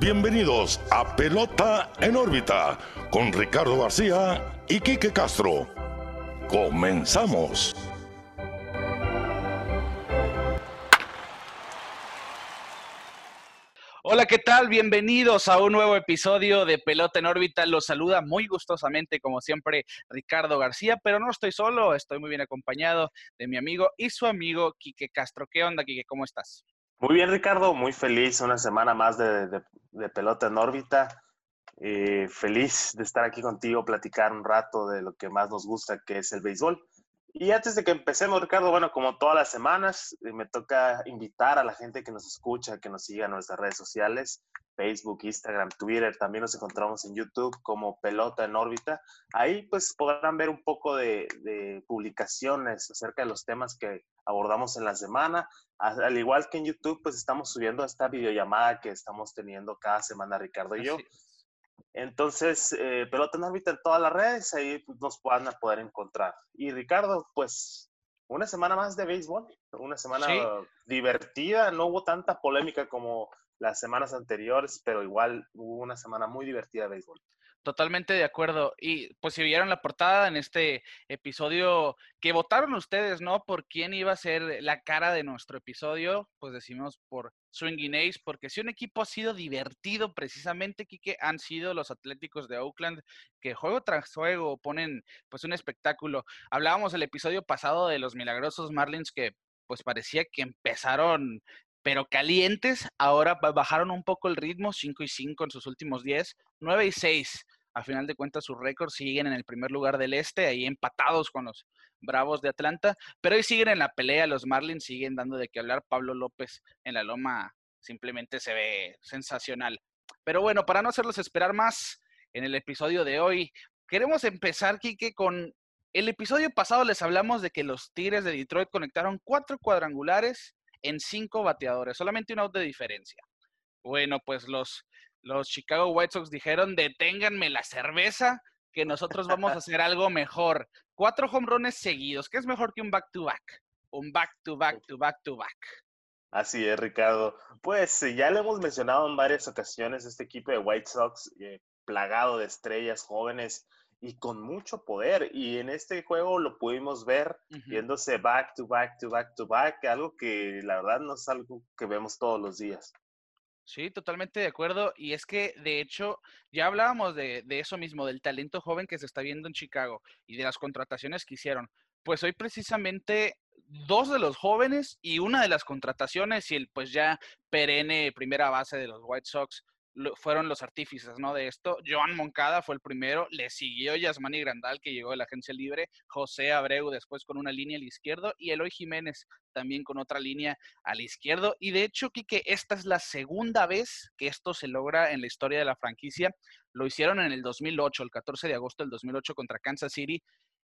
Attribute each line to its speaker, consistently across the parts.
Speaker 1: bienvenidos a Pelota en órbita con Ricardo García y Quique Castro. Comenzamos.
Speaker 2: Hola, ¿qué tal? Bienvenidos a un nuevo episodio de Pelota en órbita. Los saluda muy gustosamente, como siempre, Ricardo García, pero no estoy solo, estoy muy bien acompañado de mi amigo y su amigo Quique Castro. ¿Qué onda, Quique? ¿Cómo estás?
Speaker 3: Muy bien, Ricardo, muy feliz, una semana más de, pelota en órbita. Eh, feliz de estar aquí contigo, platicar un rato de lo que más nos gusta, que es el béisbol. Y antes de que empecemos, Ricardo, bueno, como todas las semanas, eh, me toca invitar a la gente que nos escucha, que nos siga en nuestras redes sociales, Facebook, Instagram, Twitter, también nos encontramos en YouTube como Pelota en órbita. Ahí pues podrán ver un poco de, de publicaciones acerca de los temas que abordamos en la semana. Al igual que en YouTube, pues estamos subiendo esta videollamada que estamos teniendo cada semana, Ricardo y yo. Entonces, eh, Pelota en órbita en todas las redes, ahí nos van a poder encontrar. Y Ricardo, pues una semana más de béisbol, una semana divertida, no hubo tanta polémica como las semanas anteriores, pero igual hubo una semana muy divertida de béisbol.
Speaker 2: Totalmente de acuerdo. Y pues si vieron la portada en este episodio que votaron ustedes, ¿no? Por quién iba a ser la cara de nuestro episodio, pues decimos por Swinging Ace, porque si un equipo ha sido divertido precisamente, Kike, han sido los Atléticos de Oakland, que juego tras juego ponen pues un espectáculo. Hablábamos el episodio pasado de los milagrosos Marlins que pues parecía que empezaron pero calientes. Ahora bajaron un poco el ritmo, 5 y 5 en sus últimos 10, 9 y 6. A final de cuentas, sus récords siguen en el primer lugar del este, ahí empatados con los Bravos de Atlanta, pero hoy siguen en la pelea. Los Marlins siguen dando de qué hablar. Pablo López en la loma simplemente se ve sensacional. Pero bueno, para no hacerlos esperar más, en el episodio de hoy, queremos empezar, Kike, con el episodio pasado les hablamos de que los Tigres de Detroit conectaron cuatro cuadrangulares en cinco bateadores, solamente un out de diferencia. Bueno, pues los, los Chicago White Sox dijeron, deténganme la cerveza, que nosotros vamos a hacer algo mejor. Cuatro home runs seguidos, ¿qué es mejor que un back-to-back? Un back-to-back-to-back-to-back.
Speaker 3: Así es, Ricardo. Pues ya lo hemos mencionado en varias ocasiones, este equipo de White Sox, eh, plagado de estrellas jóvenes, y con mucho poder. Y en este juego lo pudimos ver viéndose back to back to back to back, algo que la verdad no es algo que vemos todos los días.
Speaker 2: Sí, totalmente de acuerdo. Y es que, de hecho, ya hablábamos de, de, eso mismo, del talento joven que se está viendo en Chicago y de las contrataciones que hicieron. Pues hoy precisamente dos de los jóvenes y una de las contrataciones y el pues ya perenne primera base de los White Sox fueron los artífices ¿no? de esto. Joan Moncada fue el primero, le siguió Yasmani Grandal, que llegó de la agencia libre, José Abreu después con una línea al izquierdo y Eloy Jiménez también con otra línea al izquierdo. Y de hecho, Quique, esta es la segunda vez que esto se logra en la historia de la franquicia. Lo hicieron en el 2008, el 14 de agosto del 2008 contra Kansas City.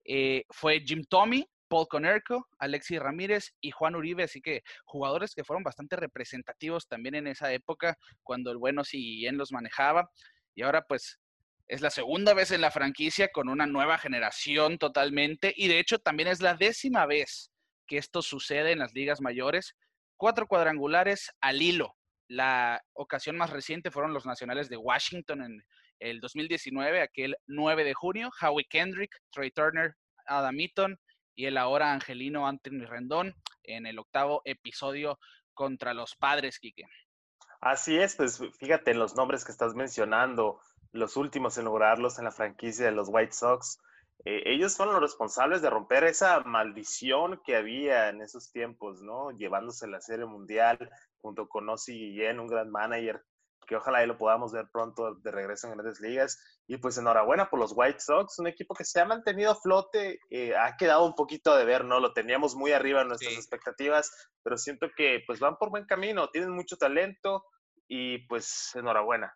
Speaker 2: Eh, fue Jim Tommy, Paul Conerco, Alexis Ramírez y Juan Uribe, así que jugadores que fueron bastante representativos también en esa época cuando el bueno bien los manejaba. Y ahora pues es la segunda vez en la franquicia con una nueva generación totalmente y de hecho también es la décima vez que esto sucede en las ligas mayores. Cuatro cuadrangulares al hilo. La ocasión más reciente fueron los nacionales de Washington en el 2019, aquel 9 de junio. Howie Kendrick, Trey Turner, Adam Eaton, y el ahora angelino Anthony Rendón en el octavo episodio contra los padres, Quique.
Speaker 3: Así es, pues fíjate en los nombres que estás mencionando, los últimos en lograrlos en la franquicia de los White Sox. Eh, ellos fueron los responsables de romper esa maldición que había en esos tiempos, ¿no? Llevándose la Serie Mundial junto con Ozzy Guillén, un gran manager que ojalá lo podamos ver pronto de regreso en grandes ligas. Y pues enhorabuena por los White Sox, un equipo que se ha mantenido a flote, eh, ha quedado un poquito de ver, ¿no? Lo teníamos muy arriba en nuestras expectativas, pero siento que pues van por buen camino, tienen mucho talento y pues enhorabuena.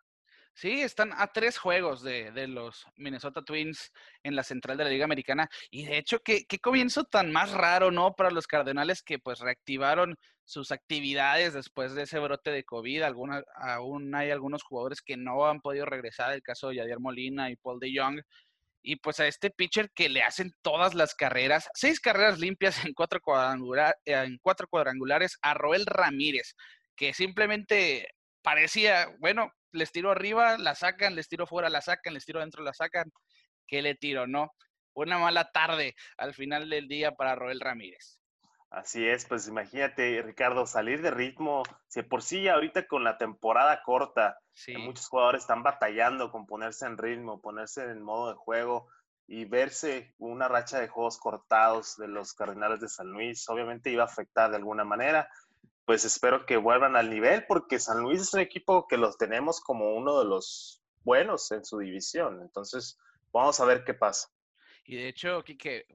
Speaker 2: Sí, están a tres juegos de, los Minnesota Twins en la central de la Liga Americana. Y de hecho, qué, qué comienzo tan más raro, ¿no? Para los Cardenales que pues reactivaron sus actividades después de ese brote de COVID. Aún hay algunos jugadores que no han podido regresar, el caso de Yadier Molina y Paul de Jong. Y pues a este pitcher que le hacen todas las carreras, seis carreras limpias en cuatro, en cuatro cuadrangulares a Roel Ramírez, que simplemente parecía, bueno, les tiro arriba, la sacan, les tiro fuera, la sacan, les tiro adentro, la sacan. ¿Qué le tiro, no? Una mala tarde al final del día para Roel Ramírez.
Speaker 3: Así es, pues imagínate, Ricardo, salir de ritmo, si por sí ahorita con la temporada corta, muchos jugadores están batallando con ponerse en ritmo, ponerse en modo de juego y verse una racha de juegos cortados de los Cardenales de San Luis, obviamente iba a afectar de alguna manera. Pues espero que vuelvan al nivel porque San Luis es un equipo que los tenemos como uno de los buenos en su división. Entonces, vamos a ver qué pasa.
Speaker 2: Y de hecho, Kike,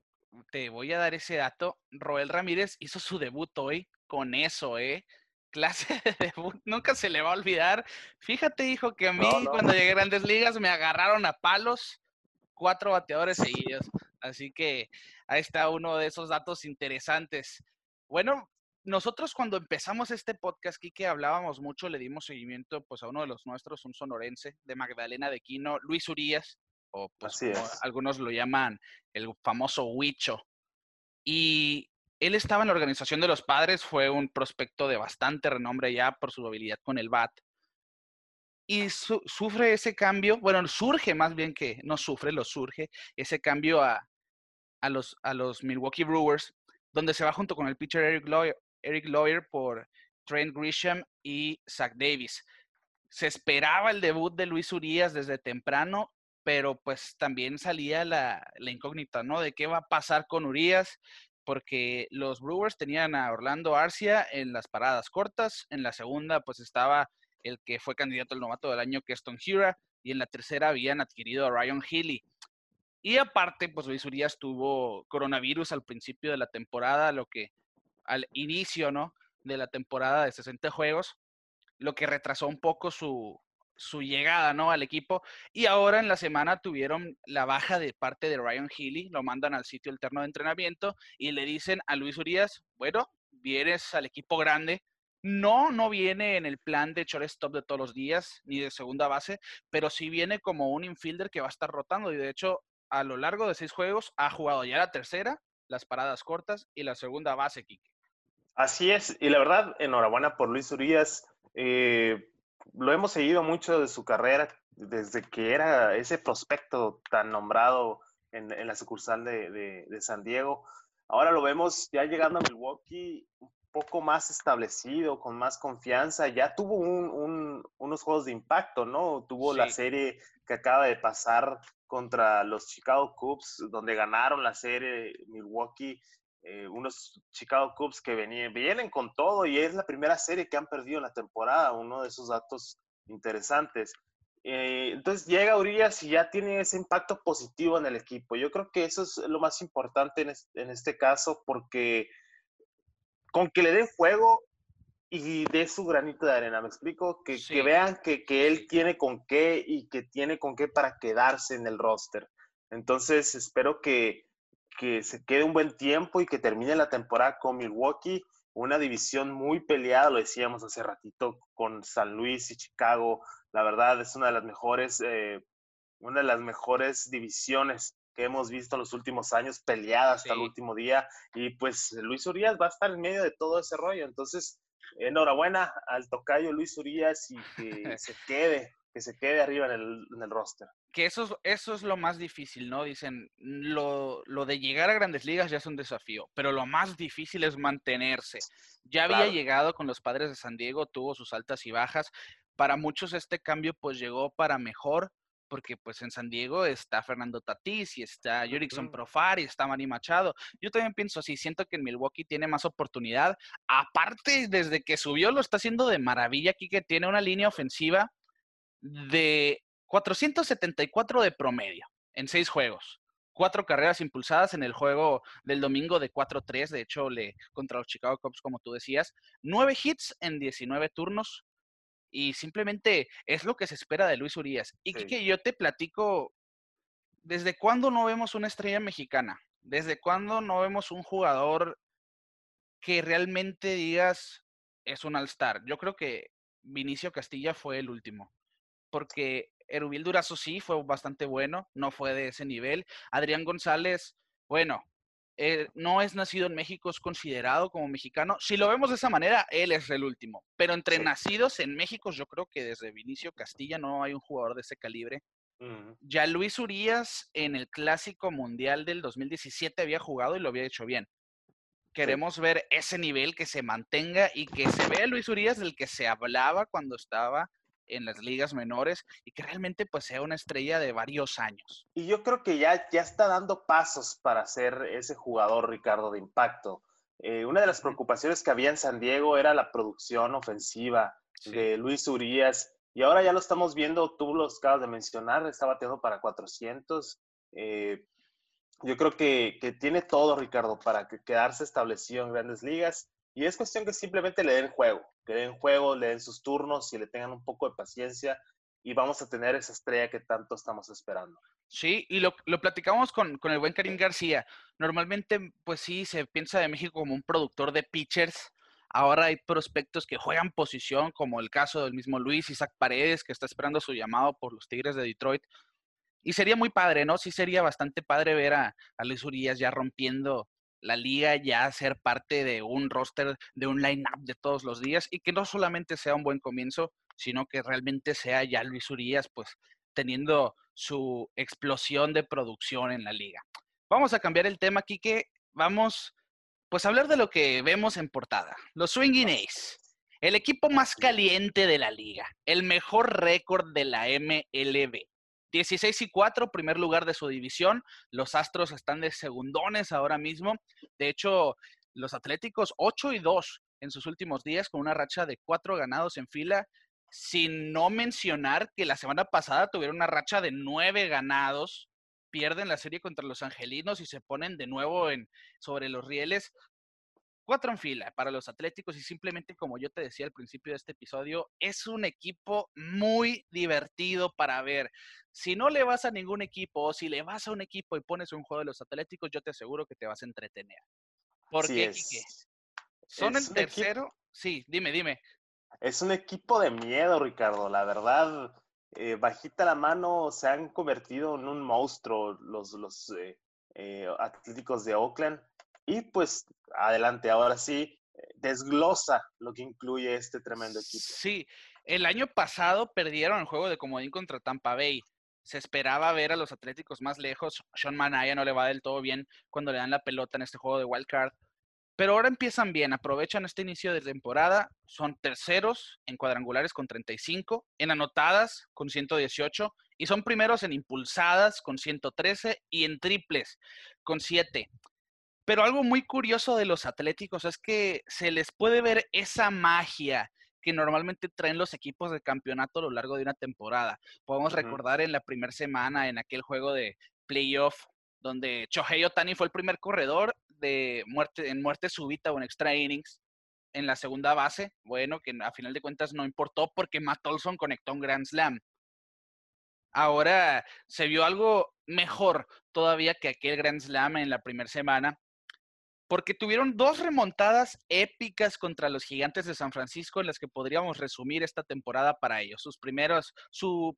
Speaker 2: te voy a dar ese dato. Roel Ramírez hizo su debut hoy con eso, ¿eh? Clase de debut, nunca se le va a olvidar. Fíjate, hijo, que a mí cuando llegué a Grandes Ligas me agarraron a palos cuatro bateadores seguidos. Así que ahí está uno de esos datos interesantes. Bueno, nosotros cuando empezamos este podcast, que hablábamos mucho, le dimos seguimiento pues a uno de los nuestros, un sonorense de Magdalena de Quino, Luis Urias, o pues algunos lo llaman el famoso Huicho. Y él estaba en la organización de los padres, fue un prospecto de bastante renombre ya por su habilidad con el bat. Y sufre ese cambio, bueno, surge más bien que no sufre, lo surge, ese cambio a, a, los, a los Milwaukee Brewers, donde se va junto con el pitcher Eric Lawyer, Eric Lawyer por Trent Grisham y Zach Davis. Se esperaba el debut de Luis Urias desde temprano pero pues también salía la, incógnita, ¿no? De qué va a pasar con Urias, porque los Brewers tenían a Orlando Arcia en las paradas cortas, en la segunda pues estaba el que fue candidato al novato del año, que es Tom Hura, y en la tercera habían adquirido a Ryan Healy. Y aparte, pues Luis Urias tuvo coronavirus al principio de la temporada, lo que al inicio, ¿no? De la temporada de 60 juegos, lo que retrasó un poco su, su llegada, ¿no? Al equipo. Y ahora en la semana tuvieron la baja de parte de Ryan Healy, lo mandan al sitio alterno de entrenamiento y le dicen a Luis Urias, bueno, vienes al equipo grande. No, no viene en el plan de shortstop de todos los días, ni de segunda base, pero sí viene como un infielder que va a estar rotando. Y de hecho, a lo largo de seis juegos ha jugado ya la tercera, las paradas cortas y la segunda base, Kike.
Speaker 3: Así es, y la verdad, enhorabuena por Luis Urias. Eh, lo hemos seguido mucho de su carrera, desde que era ese prospecto tan nombrado en, la sucursal de, San Diego. Ahora lo vemos ya llegando a Milwaukee un poco más establecido, con más confianza. Ya tuvo unos juegos de impacto, ¿no? Tuvo la serie que acaba de pasar contra los Chicago Cubs, donde ganaron la serie Milwaukee eh, unos Chicago Cubs que venían, vienen con todo y es la primera serie que han perdido en la temporada, uno de esos datos interesantes. Eh, entonces llega Urias y ya tiene ese impacto positivo en el equipo. Yo creo que eso es lo más importante en este, caso porque con que le den juego y dé su granito de arena, ¿me explico? Que, que vean que, que, él tiene con qué y que tiene con qué para quedarse en el roster. Entonces espero que, que se quede un buen tiempo y que termine la temporada con Milwaukee, una división muy peleada, lo decíamos hace ratito, con San Luis y Chicago. La verdad es una de las mejores, eh, una de las mejores divisiones que hemos visto en los últimos años, peleada hasta el último día. Y pues Luis Urias va a estar en medio de todo ese rollo. Entonces, enhorabuena al tocayo Luis Urias y que se quede, que se quede arriba en el, en el roster
Speaker 2: que eso es, eso es lo más difícil, ¿no? Dicen, lo, de llegar a grandes ligas ya es un desafío, pero lo más difícil es mantenerse. Ya había llegado con los padres de San Diego, tuvo sus altas y bajas. Para muchos este cambio pues llegó para mejor, porque pues en San Diego está Fernando Tatís y está Jurickson Profar y está Manny Machado. Yo también pienso así, siento que en Milwaukee tiene más oportunidad. Aparte, desde que subió lo está haciendo de maravilla aquí, que tiene una línea ofensiva de 474 de promedio en seis juegos. Cuatro carreras impulsadas en el juego del domingo de 4-3, de hecho, le, contra los Chicago Cubs, como tú decías. Nueve hits en 19 turnos. Y simplemente es lo que se espera de Luis Urias. Y que yo te platico, ¿desde cuándo no vemos una estrella mexicana? ¿Desde cuándo no vemos un jugador que realmente digas es un All-Star? Yo creo que Vinicio Castilla fue el último. Porque Erubiel Durazo sí fue bastante bueno, no fue de ese nivel. Adrián González, bueno, eh, no es nacido en México, es considerado como mexicano. Si lo vemos de esa manera, él es el último. Pero entre nacidos en México, yo creo que desde Vinicio Castilla no hay un jugador de ese calibre. Ya Luis Urias en el Clásico Mundial del 2017 había jugado y lo había hecho bien. Queremos ver ese nivel que se mantenga y que se vea Luis Urias del que se hablaba cuando estaba en las ligas menores y que realmente pues sea una estrella de varios años.
Speaker 3: Y yo creo que ya, ya está dando pasos para ser ese jugador, Ricardo, de impacto. Eh, una de las preocupaciones que había en San Diego era la producción ofensiva de Luis Urias y ahora ya lo estamos viendo, tú lo acabas de mencionar, está bateando para 400. Eh, yo creo que, que, tiene todo, Ricardo, para quedarse establecido en grandes ligas y es cuestión que simplemente le den juego, que den juego, le den sus turnos y le tengan un poco de paciencia y vamos a tener esa estrella que tanto estamos esperando.
Speaker 2: Sí, y lo, lo platicamos con, con, el buen Karim García. Normalmente, pues sí, se piensa de México como un productor de pitchers. Ahora hay prospectos que juegan posición, como el caso del mismo Luis Isaac Paredes, que está esperando su llamado por los Tigres de Detroit. Y sería muy padre, ¿no? Sí sería bastante padre ver a, a Luis Urias ya rompiendo la liga ya ser parte de un roster, de un line-up de todos los días y que no solamente sea un buen comienzo, sino que realmente sea ya Luis Urias, pues teniendo su explosión de producción en la liga. Vamos a cambiar el tema, Kike. Vamos, pues a hablar de lo que vemos en portada. Los Swinging Ace, el equipo más caliente de la liga, el mejor récord de la MLB. 16 y 4, primer lugar de su división. Los Astros están de segundones ahora mismo. De hecho, los Atléticos 8 y 2 en sus últimos días con una racha de 4 ganados en fila, sin no mencionar que la semana pasada tuvieron una racha de 9 ganados. Pierden la serie contra los Angelinos y se ponen de nuevo en, sobre los rieles cuatro en fila para los Atléticos y simplemente como yo te decía al principio de este episodio, es un equipo muy divertido para ver. Si no le vas a ningún equipo o si le vas a un equipo y pones un juego de los Atléticos, yo te aseguro que te vas a entretener. ¿Por qué, ¿Son el tercero? Sí, dime, dime.
Speaker 3: Es un equipo de miedo, Ricardo. La verdad, eh, bajita la mano, se han convertido en un monstruo los, los eh, eh, Atléticos de Oakland. Y pues adelante, ahora sí, desglosa lo que incluye este tremendo equipo.
Speaker 2: Sí, el año pasado perdieron el juego de comodín contra Tampa Bay. Se esperaba ver a los Atléticos más lejos. Sean Manaya no le va del todo bien cuando le dan la pelota en este juego de wild card. Pero ahora empiezan bien, aprovechan este inicio de temporada, son terceros en cuadrangulares con 35, en anotadas con 118 y son primeros en impulsadas con 113 y en triples con 7. Pero algo muy curioso de los Atléticos es que se les puede ver esa magia que normalmente traen los equipos de campeonato a lo largo de una temporada. Podemos recordar en la primera semana, en aquel juego de playoff, donde Chohei Otani fue el primer corredor de muerte, en muerte súbita o en extra innings en la segunda base. Bueno, que a final de cuentas no importó porque Matt Olson conectó un Grand Slam. Ahora se vio algo mejor todavía que aquel Grand Slam en la primera semana, porque tuvieron dos remontadas épicas contra los gigantes de San Francisco en las que podríamos resumir esta temporada para ellos, sus su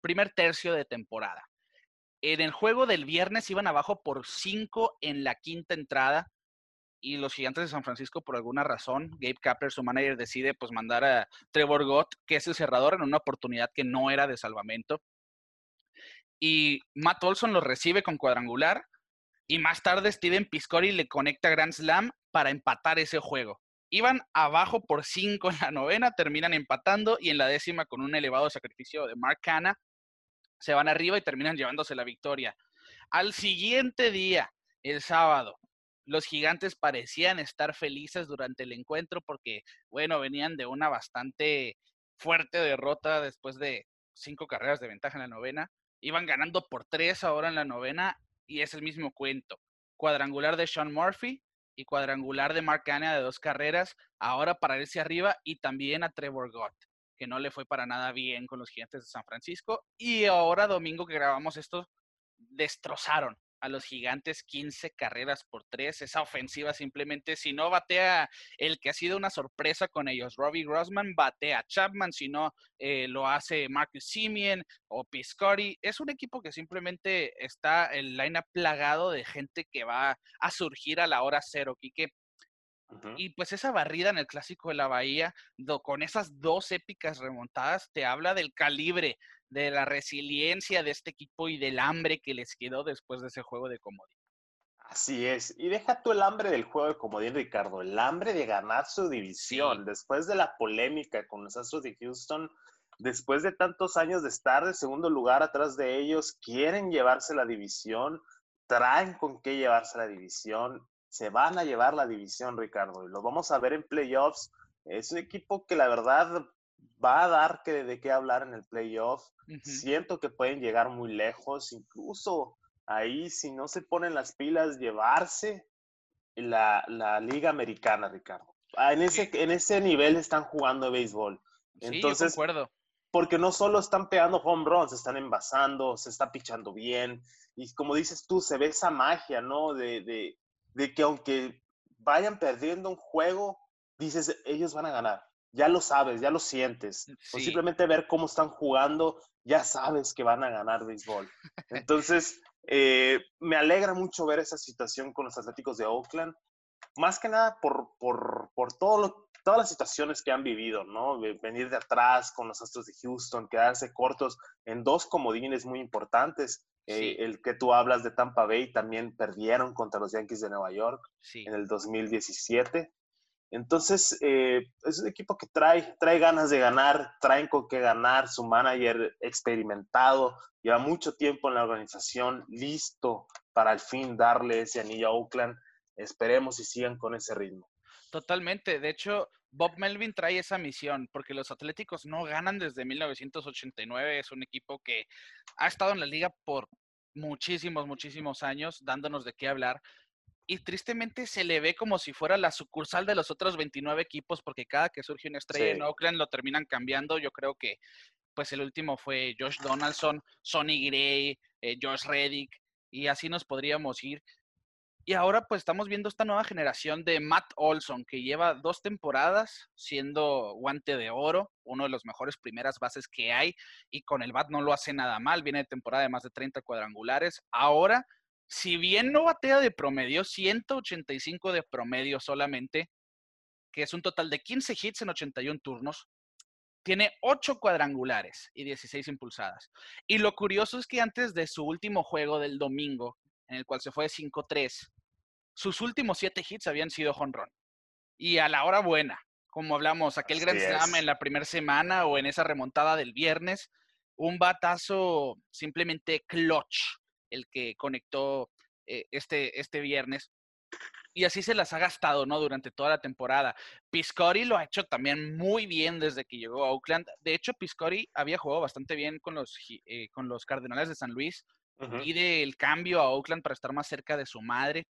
Speaker 2: primer tercio de temporada. En el juego del viernes iban abajo por cinco en la quinta entrada y los gigantes de San Francisco por alguna razón, Gabe Kapler, su manager, decide pues mandar a Trevor Gott, que es el cerrador, en una oportunidad que no era de salvamento. Y Matt Olson lo recibe con cuadrangular y más tarde Steven Piscori le conecta Grand Slam para empatar ese juego. Iban abajo por cinco en la novena, terminan empatando y en la décima con un elevado sacrificio de Mark Hanna se van arriba y terminan llevándose la victoria. Al siguiente día, el sábado, los gigantes parecían estar felices durante el encuentro porque, bueno, venían de una bastante fuerte derrota después de cinco carreras de ventaja en la novena. Iban ganando por tres ahora en la novena y es el mismo cuento. Cuadrangular de Sean Murphy y cuadrangular de Mark Hanna de dos carreras, ahora para irse arriba y también a Trevor Gott, que no le fue para nada bien con los gigantes de San Francisco. Y ahora, domingo que grabamos esto, destrozaron a los gigantes 15 carreras por 3. Esa ofensiva simplemente, si no batea el que ha sido una sorpresa con ellos, Robbie Grossman, batea Chapman, si no eh, lo hace Marcus Simeon o Piscotti. Es un equipo que simplemente está el line plagado de gente que va a surgir a la hora cero, Quique. Y pues esa barrida en el clásico de la Bahía, con esas dos épicas remontadas, te habla del calibre de la resiliencia de este equipo y del hambre que les quedó después de ese juego de comodín.
Speaker 3: Así es. Y deja tú el hambre del juego de comodín, Ricardo, el hambre de ganar su división. Después de la polémica con los Astros de Houston, después de tantos años de estar de segundo lugar atrás de ellos, quieren llevarse la división, traen con qué llevarse la división, se van a llevar la división, Ricardo, y lo vamos a ver en playoffs. Es un equipo que la verdad va a dar que, de qué hablar en el playoff. Siento que pueden llegar muy lejos, incluso ahí, si no se ponen las pilas, llevarse la, la liga americana, Ricardo. Ah, en ese, en ese nivel están jugando béisbol. Entonces,
Speaker 2: sí, yo
Speaker 3: porque no solo están pegando home runs, están envasando, se está pichando bien. Y como dices tú, se ve esa magia, ¿no? De, de, de que aunque vayan perdiendo un juego, dices, ellos van a ganar ya lo sabes, ya lo sientes. O simplemente ver cómo están jugando, ya sabes que van a ganar béisbol. Entonces, eh, me alegra mucho ver esa situación con los Atléticos de Oakland. Más que nada por, por, por todo todas las situaciones que han vivido, ¿no? Venir de atrás con los Astros de Houston, quedarse cortos en dos comodines muy importantes. Eh, el que tú hablas de Tampa Bay también perdieron contra los Yankees de Nueva York en el 2017. Entonces, eh, es un equipo que trae, trae ganas de ganar, traen con qué ganar, su manager experimentado, lleva mucho tiempo en la organización, listo para al fin darle ese anillo a Oakland. Esperemos y sigan con ese ritmo.
Speaker 2: Totalmente. De hecho, Bob Melvin trae esa misión, porque los Atléticos no ganan desde 1989. Es un equipo que ha estado en la liga por muchísimos, muchísimos años, dándonos de qué hablar y tristemente se le ve como si fuera la sucursal de los otros 29 equipos, porque cada que surge una estrella en Oakland lo terminan cambiando. Yo creo que pues el último fue Josh Donaldson, Sonny Gray, eh, Josh Reddick, y así nos podríamos ir. Y ahora pues estamos viendo esta nueva generación de Matt Olson, que lleva dos temporadas siendo guante de oro, uno de los mejores primeras bases que hay, y con el bat no lo hace nada mal, viene de temporada de más de 30 cuadrangulares. Ahora si bien no batea de promedio, 185 de promedio solamente, que es un total de 15 hits en 81 turnos, tiene 8 cuadrangulares y 16 impulsadas. Y lo curioso es que antes de su último juego del domingo, en el cual se fue de 5-3, sus últimos 7 hits habían sido jonrón. Y a la hora buena, como hablamos, aquel gran slam en la primera semana o en esa remontada del viernes, un batazo simplemente clutch el que conectó eh, este, este viernes. Y así se las ha gastado, ¿no? Durante toda la temporada. Piscori lo ha hecho también muy bien desde que llegó a Oakland. De hecho, Piscori había jugado bastante bien con los, eh, con los Cardenales de San Luis. Y del cambio a Oakland para estar más cerca de su madre.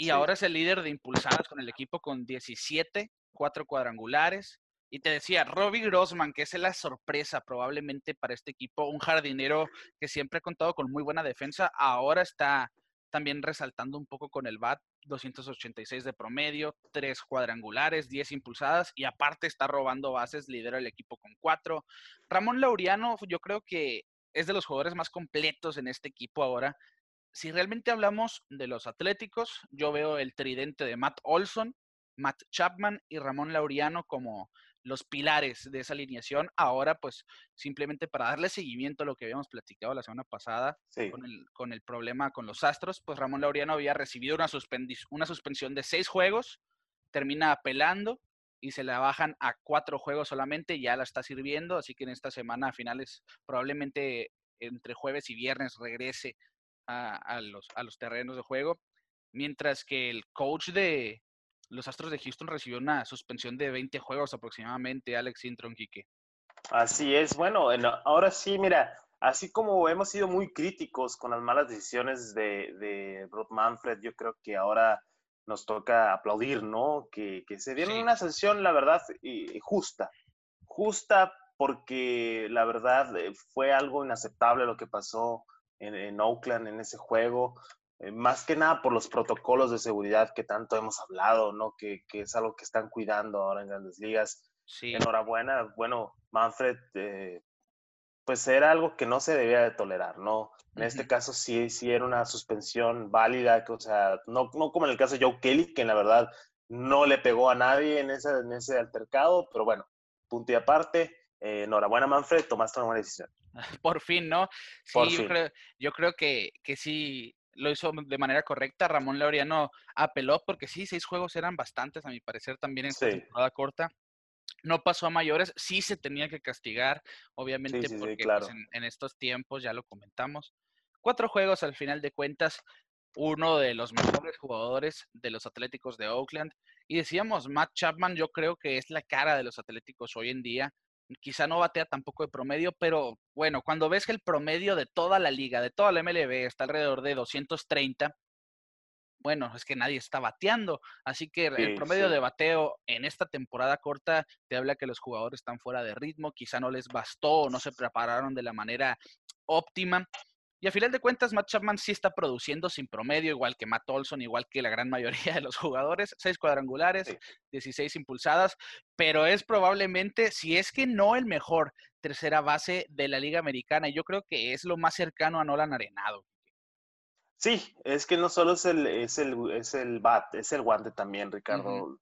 Speaker 2: Y ahora es el líder de impulsadas con el equipo con 17, cuatro cuadrangulares. Y te decía, Robbie Grossman, que es la sorpresa probablemente para este equipo, un jardinero que siempre ha contado con muy buena defensa, ahora está también resaltando un poco con el BAT, 286 de promedio, 3 cuadrangulares, 10 impulsadas y aparte está robando bases, lidera el equipo con 4. Ramón Laureano, yo creo que es de los jugadores más completos en este equipo ahora. Si realmente hablamos de los atléticos, yo veo el tridente de Matt Olson, Matt Chapman y Ramón Laureano como los pilares de esa alineación. Ahora, pues, simplemente para darle seguimiento a lo que habíamos platicado la semana pasada con, el, con, el, problema con los Astros, pues Ramón Laureano había recibido una, una suspensión de seis juegos, termina apelando y se la bajan a cuatro juegos solamente, ya la está sirviendo, así que en esta semana a finales, probablemente entre jueves y viernes regrese a, los, a los terrenos de juego, mientras que el coach de, los Astros de Houston recibió una suspensión de 20 juegos aproximadamente, Alex Intron, Quique.
Speaker 3: Así es, bueno, ahora sí, mira, así como hemos sido muy críticos con las malas decisiones de, de Rod Manfred, yo creo que ahora nos toca aplaudir, ¿no? Que, se dieron una sanción, la verdad, justa. Justa porque la verdad eh, fue algo inaceptable lo que pasó en, Oakland en ese juego. eh, más que nada por los protocolos de seguridad que tanto hemos hablado, ¿no? Que, que es algo que están cuidando ahora en grandes ligas.
Speaker 2: Sí.
Speaker 3: Enhorabuena, bueno, Manfred, eh, pues era algo que no se debía de tolerar, ¿no? En este caso sí, sí era una suspensión válida, o sea, no, no como en el caso de Joe Kelly, que en la verdad no le pegó a nadie en ese, en ese altercado, pero bueno, punto y aparte, eh, enhorabuena Manfred, tomaste una buena decisión.
Speaker 2: Por fin, ¿no? Sí,
Speaker 3: Por
Speaker 2: yo. Creo, yo creo que, que sí lo hizo de manera correcta. Ramón Laureano apeló porque sí, seis juegos eran bastantes, a mi parecer, también en esta
Speaker 3: Sí.
Speaker 2: temporada corta. No pasó a mayores, sí se tenía que castigar, obviamente,
Speaker 3: sí, sí,
Speaker 2: porque pues, en, en estos tiempos, ya lo comentamos. Cuatro juegos al final de cuentas, uno de los mejores jugadores de los Atléticos de Oakland. Y decíamos, Matt Chapman yo creo que es la cara de los Atléticos hoy en día. Quizá no batea tampoco de promedio, pero bueno, cuando ves que el promedio de toda la liga, de toda la MLB, está alrededor de 230, bueno, es que nadie está bateando. Así que el promedio
Speaker 3: sí.
Speaker 2: de bateo en esta temporada corta te habla que los jugadores están fuera de ritmo, quizá no les bastó o no se prepararon de la manera óptima. Y a final de cuentas, Matt Chapman sí está produciendo sin promedio, igual que Matt Olson, igual que la gran mayoría de los jugadores. Seis cuadrangulares,
Speaker 3: Sí.
Speaker 2: 16 impulsadas, pero es probablemente, si es que no el mejor tercera base de la Liga Americana. Y yo creo que es lo más cercano a Nolan Arenado.
Speaker 3: Sí, es que no solo es el, es el, es el bat, es el guante también, Ricardo.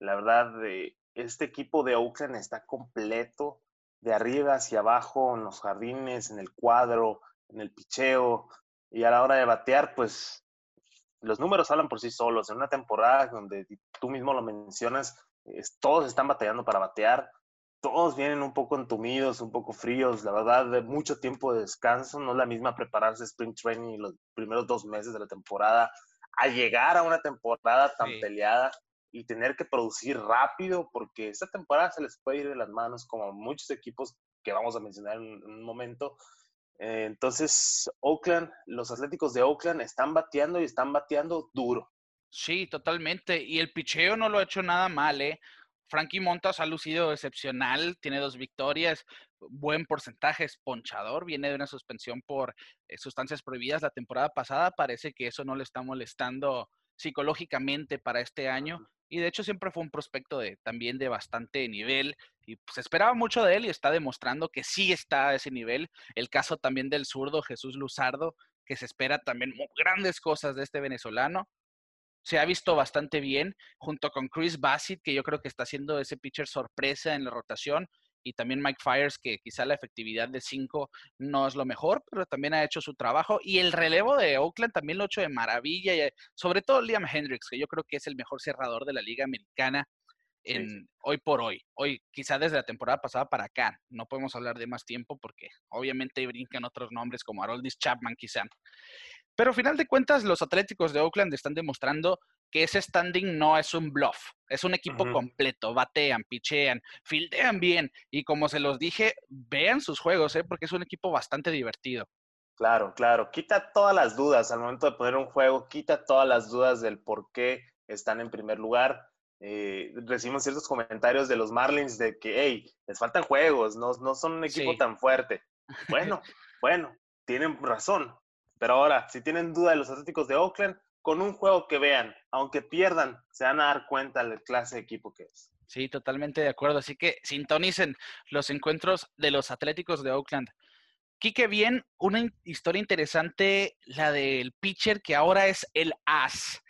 Speaker 3: La verdad, eh, este equipo de Oakland está completo de arriba hacia abajo, en los jardines, en el cuadro, en el picheo, y a la hora de batear, pues los números hablan por sí solos. En una temporada donde tú mismo lo mencionas, es- todos están batallando para batear, todos vienen un poco entumidos, un poco fríos, la verdad, de mucho tiempo de descanso, no es la misma prepararse Spring Training los primeros dos meses de la temporada, a llegar a una temporada tan
Speaker 2: Sí.
Speaker 3: peleada y tener que producir rápido, porque esta temporada se les puede ir de las manos como a muchos equipos que vamos a mencionar en, en un momento. Eh, entonces, Oakland, los Atléticos de Oakland están bateando y están bateando duro.
Speaker 2: Sí, totalmente. Y el picheo no lo ha hecho nada mal, ¿eh? Frankie Montas ha lucido excepcional, tiene dos victorias, buen porcentaje, es ponchador, viene de una suspensión por eh, sustancias prohibidas la temporada pasada, parece que eso no le está molestando psicológicamente para este año y de hecho siempre fue un prospecto de también de bastante nivel y se esperaba mucho de él y está demostrando que sí está a ese nivel. El caso también del zurdo Jesús Luzardo, que se espera también grandes cosas de este venezolano se ha visto bastante bien, junto con Chris Bassett, que yo creo que está haciendo ese pitcher sorpresa en la rotación, y también Mike Fires, que quizá la efectividad de 5 no es lo mejor, pero también ha hecho su trabajo. Y el relevo de Oakland también lo ha hecho de maravilla, y, eh, sobre todo Liam Hendricks, que yo creo que es el mejor cerrador de la liga americana
Speaker 3: Sí,
Speaker 2: en,
Speaker 3: sí.
Speaker 2: hoy por hoy. Hoy, quizá desde la temporada pasada para acá. No podemos hablar de más tiempo porque obviamente brincan otros nombres como Haroldis Chapman, quizá. Pero al final de cuentas, los Atléticos de Oakland están demostrando que ese standing no es un bluff, es un equipo completo, batean, pichean, fildean bien y como se los dije, vean sus juegos, ¿eh? porque es un equipo bastante divertido.
Speaker 3: Claro, claro. Quita todas las dudas al momento de poner un juego, quita todas las dudas del por qué están en primer lugar. Eh, recibimos ciertos comentarios de los Marlins de que, hey, les faltan juegos, no, no son un equipo
Speaker 2: Sí.
Speaker 3: tan fuerte. Bueno, bueno, tienen razón. Pero ahora, si tienen duda de los Atléticos de Oakland, con un juego que vean, aunque pierdan, se van a dar cuenta del clase de equipo que es.
Speaker 2: Sí, totalmente de acuerdo. Así que sintonicen los encuentros de los Atléticos de Oakland. Quique, bien, una historia interesante, la del pitcher que ahora es el as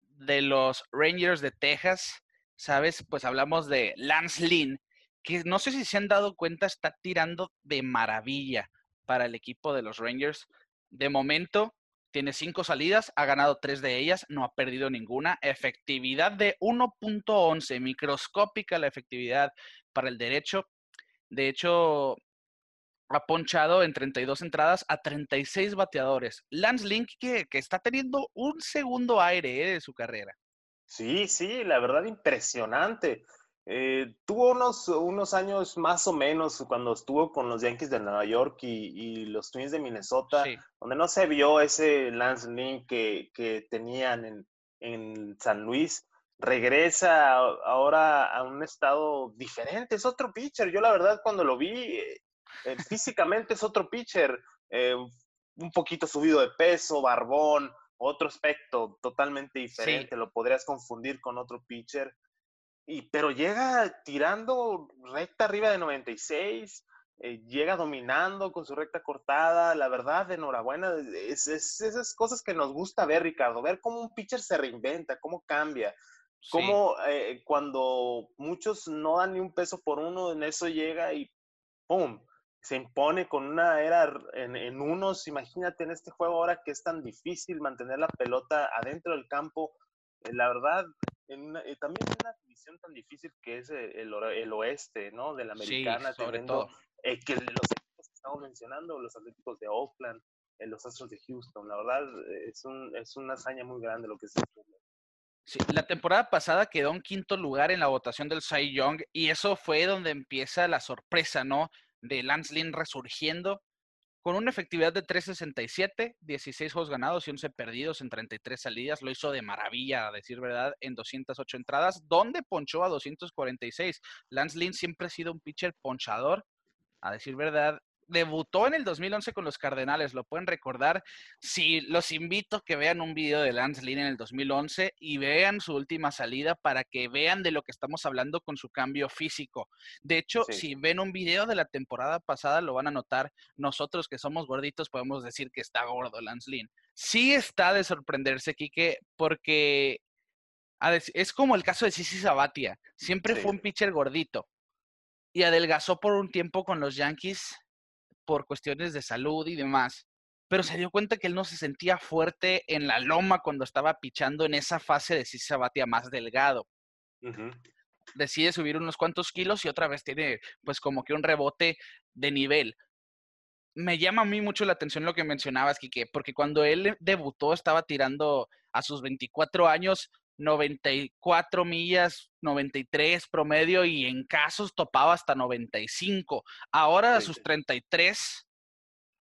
Speaker 2: de los Rangers de Texas. ¿Sabes? Pues hablamos de Lance Lynn, que no sé si se han dado cuenta, está tirando de maravilla para el equipo de los Rangers. De momento, tiene cinco salidas, ha ganado tres de ellas, no ha perdido ninguna. Efectividad de 1.11, microscópica la efectividad para el derecho. De hecho, ha ponchado en 32 entradas a 36 bateadores. Lance Lynn, que, que está teniendo un segundo aire eh, de su carrera.
Speaker 3: Sí, sí, la verdad impresionante. Eh, tuvo unos, unos años más o menos cuando estuvo con los Yankees de Nueva York y, y los Twins de Minnesota,
Speaker 2: Sí,
Speaker 3: donde no se vio ese Lance Lynn que, que tenían en, en San Luis. Regresa ahora a un estado diferente, es otro pitcher. Yo la verdad cuando lo vi, eh, eh, físicamente es otro pitcher, eh, un poquito subido de peso, barbón, otro aspecto totalmente diferente, lo podrías confundir con otro pitcher. Y, pero llega tirando recta arriba de 96, eh, llega dominando con su recta cortada. La verdad, enhorabuena. Es, esas cosas que nos gusta ver, Ricardo, ver cómo un pitcher se reinventa, cómo cambia. Cómo eh, cuando muchos no dan ni un peso por uno, en eso llega y ¡pum! Se impone con una era en, unos. Imagínate en este juego ahora que es tan difícil mantener la pelota adentro del campo. Eh, la verdad, en también en una división tan difícil que es el, el oeste, ¿no? De la americana.
Speaker 2: sobre todo
Speaker 3: eh, que los equipos que estamos mencionando, los Atléticos de Oakland, eh, los Astros de Houston, la verdad es, un, es una hazaña muy grande lo que se
Speaker 2: Sí, la temporada pasada quedó en quinto lugar en la votación del Cy Young y eso fue donde empieza la sorpresa, ¿no? De Lance Lynn resurgiendo con una efectividad de 3.67, 16 juegos ganados y 11 perdidos en 33 salidas. Lo hizo de maravilla, a decir verdad, en 208 entradas, donde ponchó a 246. Lance Lynn siempre ha sido un pitcher ponchador a decir verdad, debutó en el 2011 con los Cardenales, lo pueden recordar. Sí, los invito a que vean un video de Lance Lynn en el 2011 y vean su última salida para que vean de lo que estamos hablando con su cambio físico. De hecho, si ven un video de la temporada pasada, lo van a notar. Nosotros que somos gorditos podemos decir que está gordo Lance Lynn. Sí está de sorprenderse, Quique, porque es como el caso de Sisi Sabatia. Siempre fue un pitcher gordito y adelgazó por un tiempo con los Yankees por cuestiones de salud y demás. Pero se dio cuenta que él no se sentía fuerte en la loma cuando estaba pichando en esa fase de si se batía más delgado. Decide subir unos cuantos kilos y otra vez tiene pues como que un rebote de nivel. Me llama a mí mucho la atención lo que mencionabas, Kike, porque cuando él debutó estaba tirando a sus 24 años 94 millas, 93 promedio y en casos topaba hasta 95. Ahora a sus 33,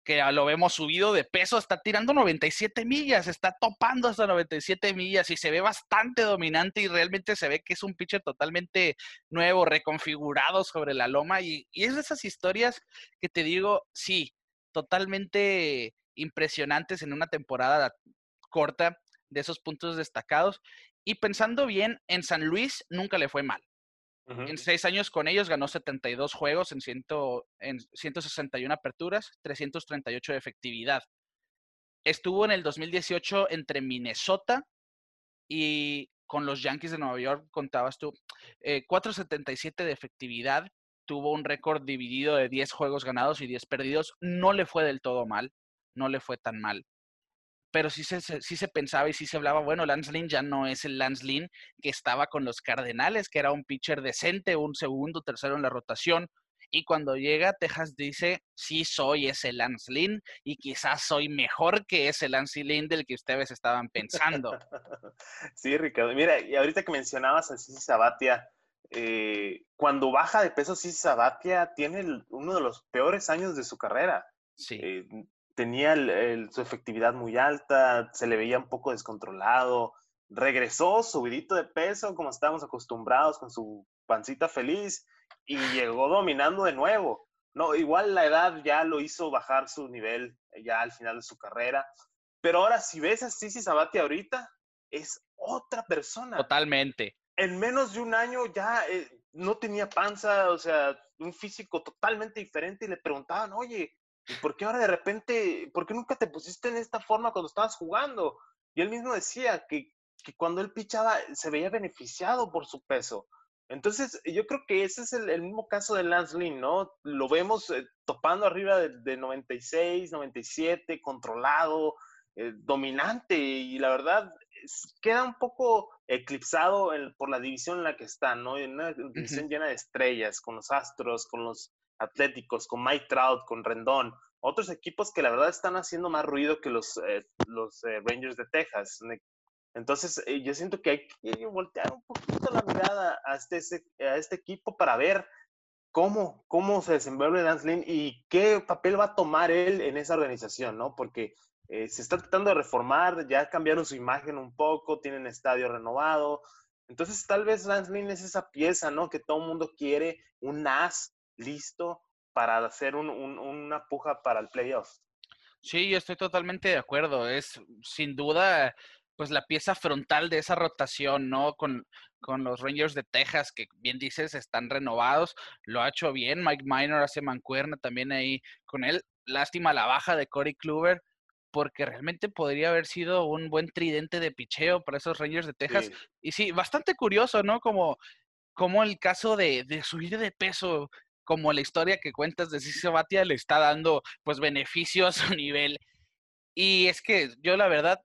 Speaker 2: que lo vemos subido de peso, está tirando 97 millas, está topando hasta 97 millas y se ve bastante dominante y realmente se ve que es un pitcher totalmente nuevo, reconfigurado sobre la loma y, y es de esas historias que te digo, sí, totalmente impresionantes en una temporada corta de esos puntos destacados y pensando bien, en San Luis nunca le fue mal. En seis años con ellos ganó 72 juegos en, ciento, en 161 aperturas, 338 de efectividad. Estuvo en el 2018 entre Minnesota y con los Yankees de Nueva York, contabas tú, 477 eh, de efectividad. Tuvo un récord dividido de 10 juegos ganados y 10 perdidos. No le fue del todo mal, no le fue tan mal pero sí se, sí se pensaba y sí se hablaba, bueno, Lance Lynn ya no es el Lance Lynn que estaba con los Cardenales, que era un pitcher decente, un segundo, tercero en la rotación. Y cuando llega, Texas dice, sí soy ese Lance Lynn y quizás soy mejor que ese Lance Lynn del que ustedes estaban pensando.
Speaker 3: Sí, Ricardo. Mira, y ahorita que mencionabas a Sisi Sabatia, eh, cuando baja de peso Sisi Sabatia tiene uno de los peores años de su carrera.
Speaker 2: Sí.
Speaker 3: Eh, tenía su efectividad muy alta, se le veía un poco descontrolado, regresó subidito de peso como estábamos acostumbrados con su pancita feliz y llegó dominando de nuevo. No, igual la edad ya lo hizo bajar su nivel ya al final de su carrera, pero ahora si ves a Sisi Sabati ahorita, es otra persona.
Speaker 2: Totalmente.
Speaker 3: En menos de un año ya eh, no tenía panza, o sea, un físico totalmente diferente y le preguntaban, oye, ¿Y por qué ahora de repente, por qué nunca te pusiste en esta forma cuando estabas jugando? Y él mismo decía que, que cuando él pichaba se veía beneficiado por su peso. Entonces, yo creo que ese es el, mismo caso de Lance Lynn, ¿no? Lo vemos eh, topando arriba de, 96, 97, controlado, eh, dominante, y la verdad queda un poco eclipsado por la división en la que está, ¿no? En una división llena de estrellas, con los Astros, con los Atléticos, con Mike Trout, con Rendón, otros equipos que la verdad están haciendo más ruido que los, eh, los eh, Rangers de Texas. Entonces, eh, yo siento que hay que voltear un poquito la mirada a este, a este equipo para ver cómo, cómo se desenvuelve Lance Lynn y qué papel va a tomar él en esa organización, ¿no? Porque se está tratando de reformar, ya cambiaron su imagen un poco, tienen estadio renovado. Entonces, tal vez Lance Lynn es esa pieza, ¿no? Que todo el mundo quiere, un as listo para hacer una puja para el playoff.
Speaker 2: Sí, yo estoy totalmente de acuerdo. Es sin duda, pues la pieza frontal de esa rotación, ¿no? Con, con los Rangers de Texas, que bien dices, están renovados. Lo ha hecho bien. Mike Minor hace mancuerna también ahí con él. Lástima la baja de Corey Kluber, porque realmente podría haber sido un buen tridente de picheo para esos Rangers de Texas. Y sí, bastante curioso, ¿no? Como, como el caso de, de subir de peso como la historia que cuentas de Cicio Batia le está dando pues beneficio a su nivel. Y es que yo la verdad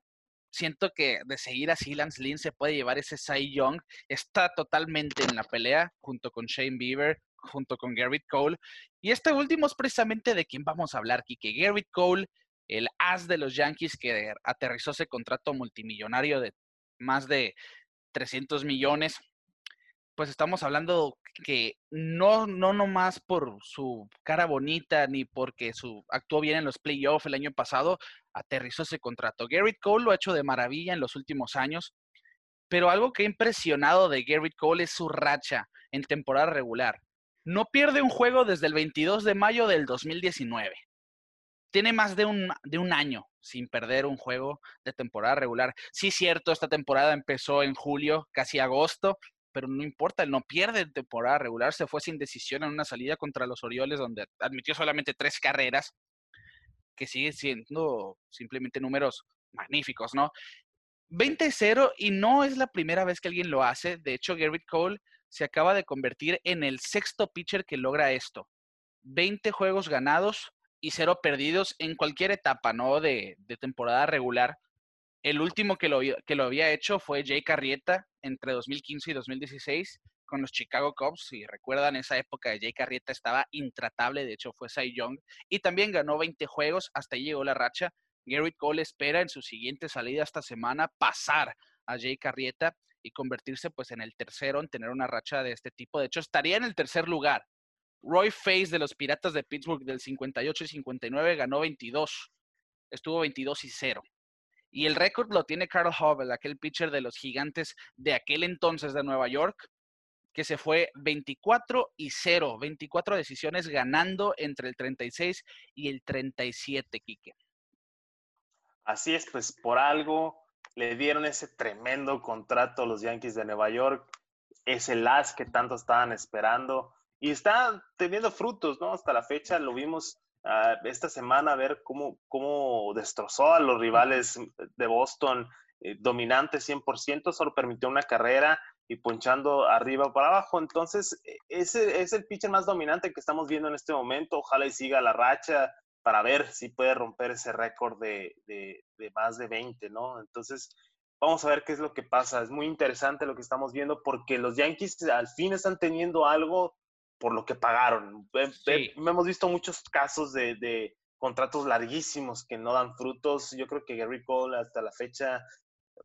Speaker 2: siento que de seguir así Lance Lynn se puede llevar ese Cy Young. Está totalmente en la pelea junto con Shane Bieber, junto con Garrett Cole. Y este último es precisamente de quien vamos a hablar, que Garrett Cole, el as de los Yankees que aterrizó ese contrato multimillonario de más de 300 millones pues estamos hablando que no, no nomás por su cara bonita ni porque su, actuó bien en los playoffs el año pasado, aterrizó ese contrato. Garrett Cole lo ha hecho de maravilla en los últimos años, pero algo que ha impresionado de Garrett Cole es su racha en temporada regular. No pierde un juego desde el 22 de mayo del 2019. Tiene más de un, de un año sin perder un juego de temporada regular. Sí, cierto, esta temporada empezó en julio, casi agosto, pero no importa, él no pierde en temporada regular, se fue sin decisión en una salida contra los Orioles donde admitió solamente tres carreras, que sigue siendo simplemente números magníficos, ¿no? 20-0 y no es la primera vez que alguien lo hace, de hecho Garrett Cole se acaba de convertir en el sexto pitcher que logra esto. 20 juegos ganados y cero perdidos en cualquier etapa, ¿no? De temporada regular. El último que lo, que lo había hecho fue Jay Carrieta entre 2015 y 2016 con los Chicago Cubs. Si recuerdan, esa época de Jay Carrieta estaba intratable, de hecho fue Cy Young, y también ganó 20 juegos, hasta ahí llegó la racha. Garrett Cole espera en su siguiente salida esta semana pasar a Jay Carrieta y convertirse pues en el tercero en tener una racha de este tipo. De hecho, estaría en el tercer lugar. Roy Face de los Piratas de Pittsburgh del 58 y 59 ganó 22. Estuvo 22 y 0. Y el récord lo tiene Carl Hubble, aquel pitcher de los gigantes de aquel entonces de Nueva York, que se fue 24 y 0, 24 decisiones ganando entre el 36 y el 37, Quique.
Speaker 3: Así es, pues por algo le dieron ese tremendo contrato a los Yankees de Nueva York, ese las que tanto estaban esperando y está teniendo frutos, ¿no? Hasta la fecha lo vimos esta semana a ver cómo, cómo destrozó a los rivales de Boston, eh, dominante 100%, solo permitió una carrera y ponchando arriba o para abajo. Entonces, e, ese es el pitcher más dominante que estamos viendo en este momento. Ojalá y siga la racha para ver si puede romper ese récord de, de, de más de 20, ¿no? Entonces, vamos a ver qué es lo que pasa. Es muy interesante lo que estamos viendo porque los Yankees al fin están teniendo algo por lo que pagaron. Hemos visto muchos casos de, contratos larguísimos que no dan frutos. Yo creo que Gary Cole hasta la fecha,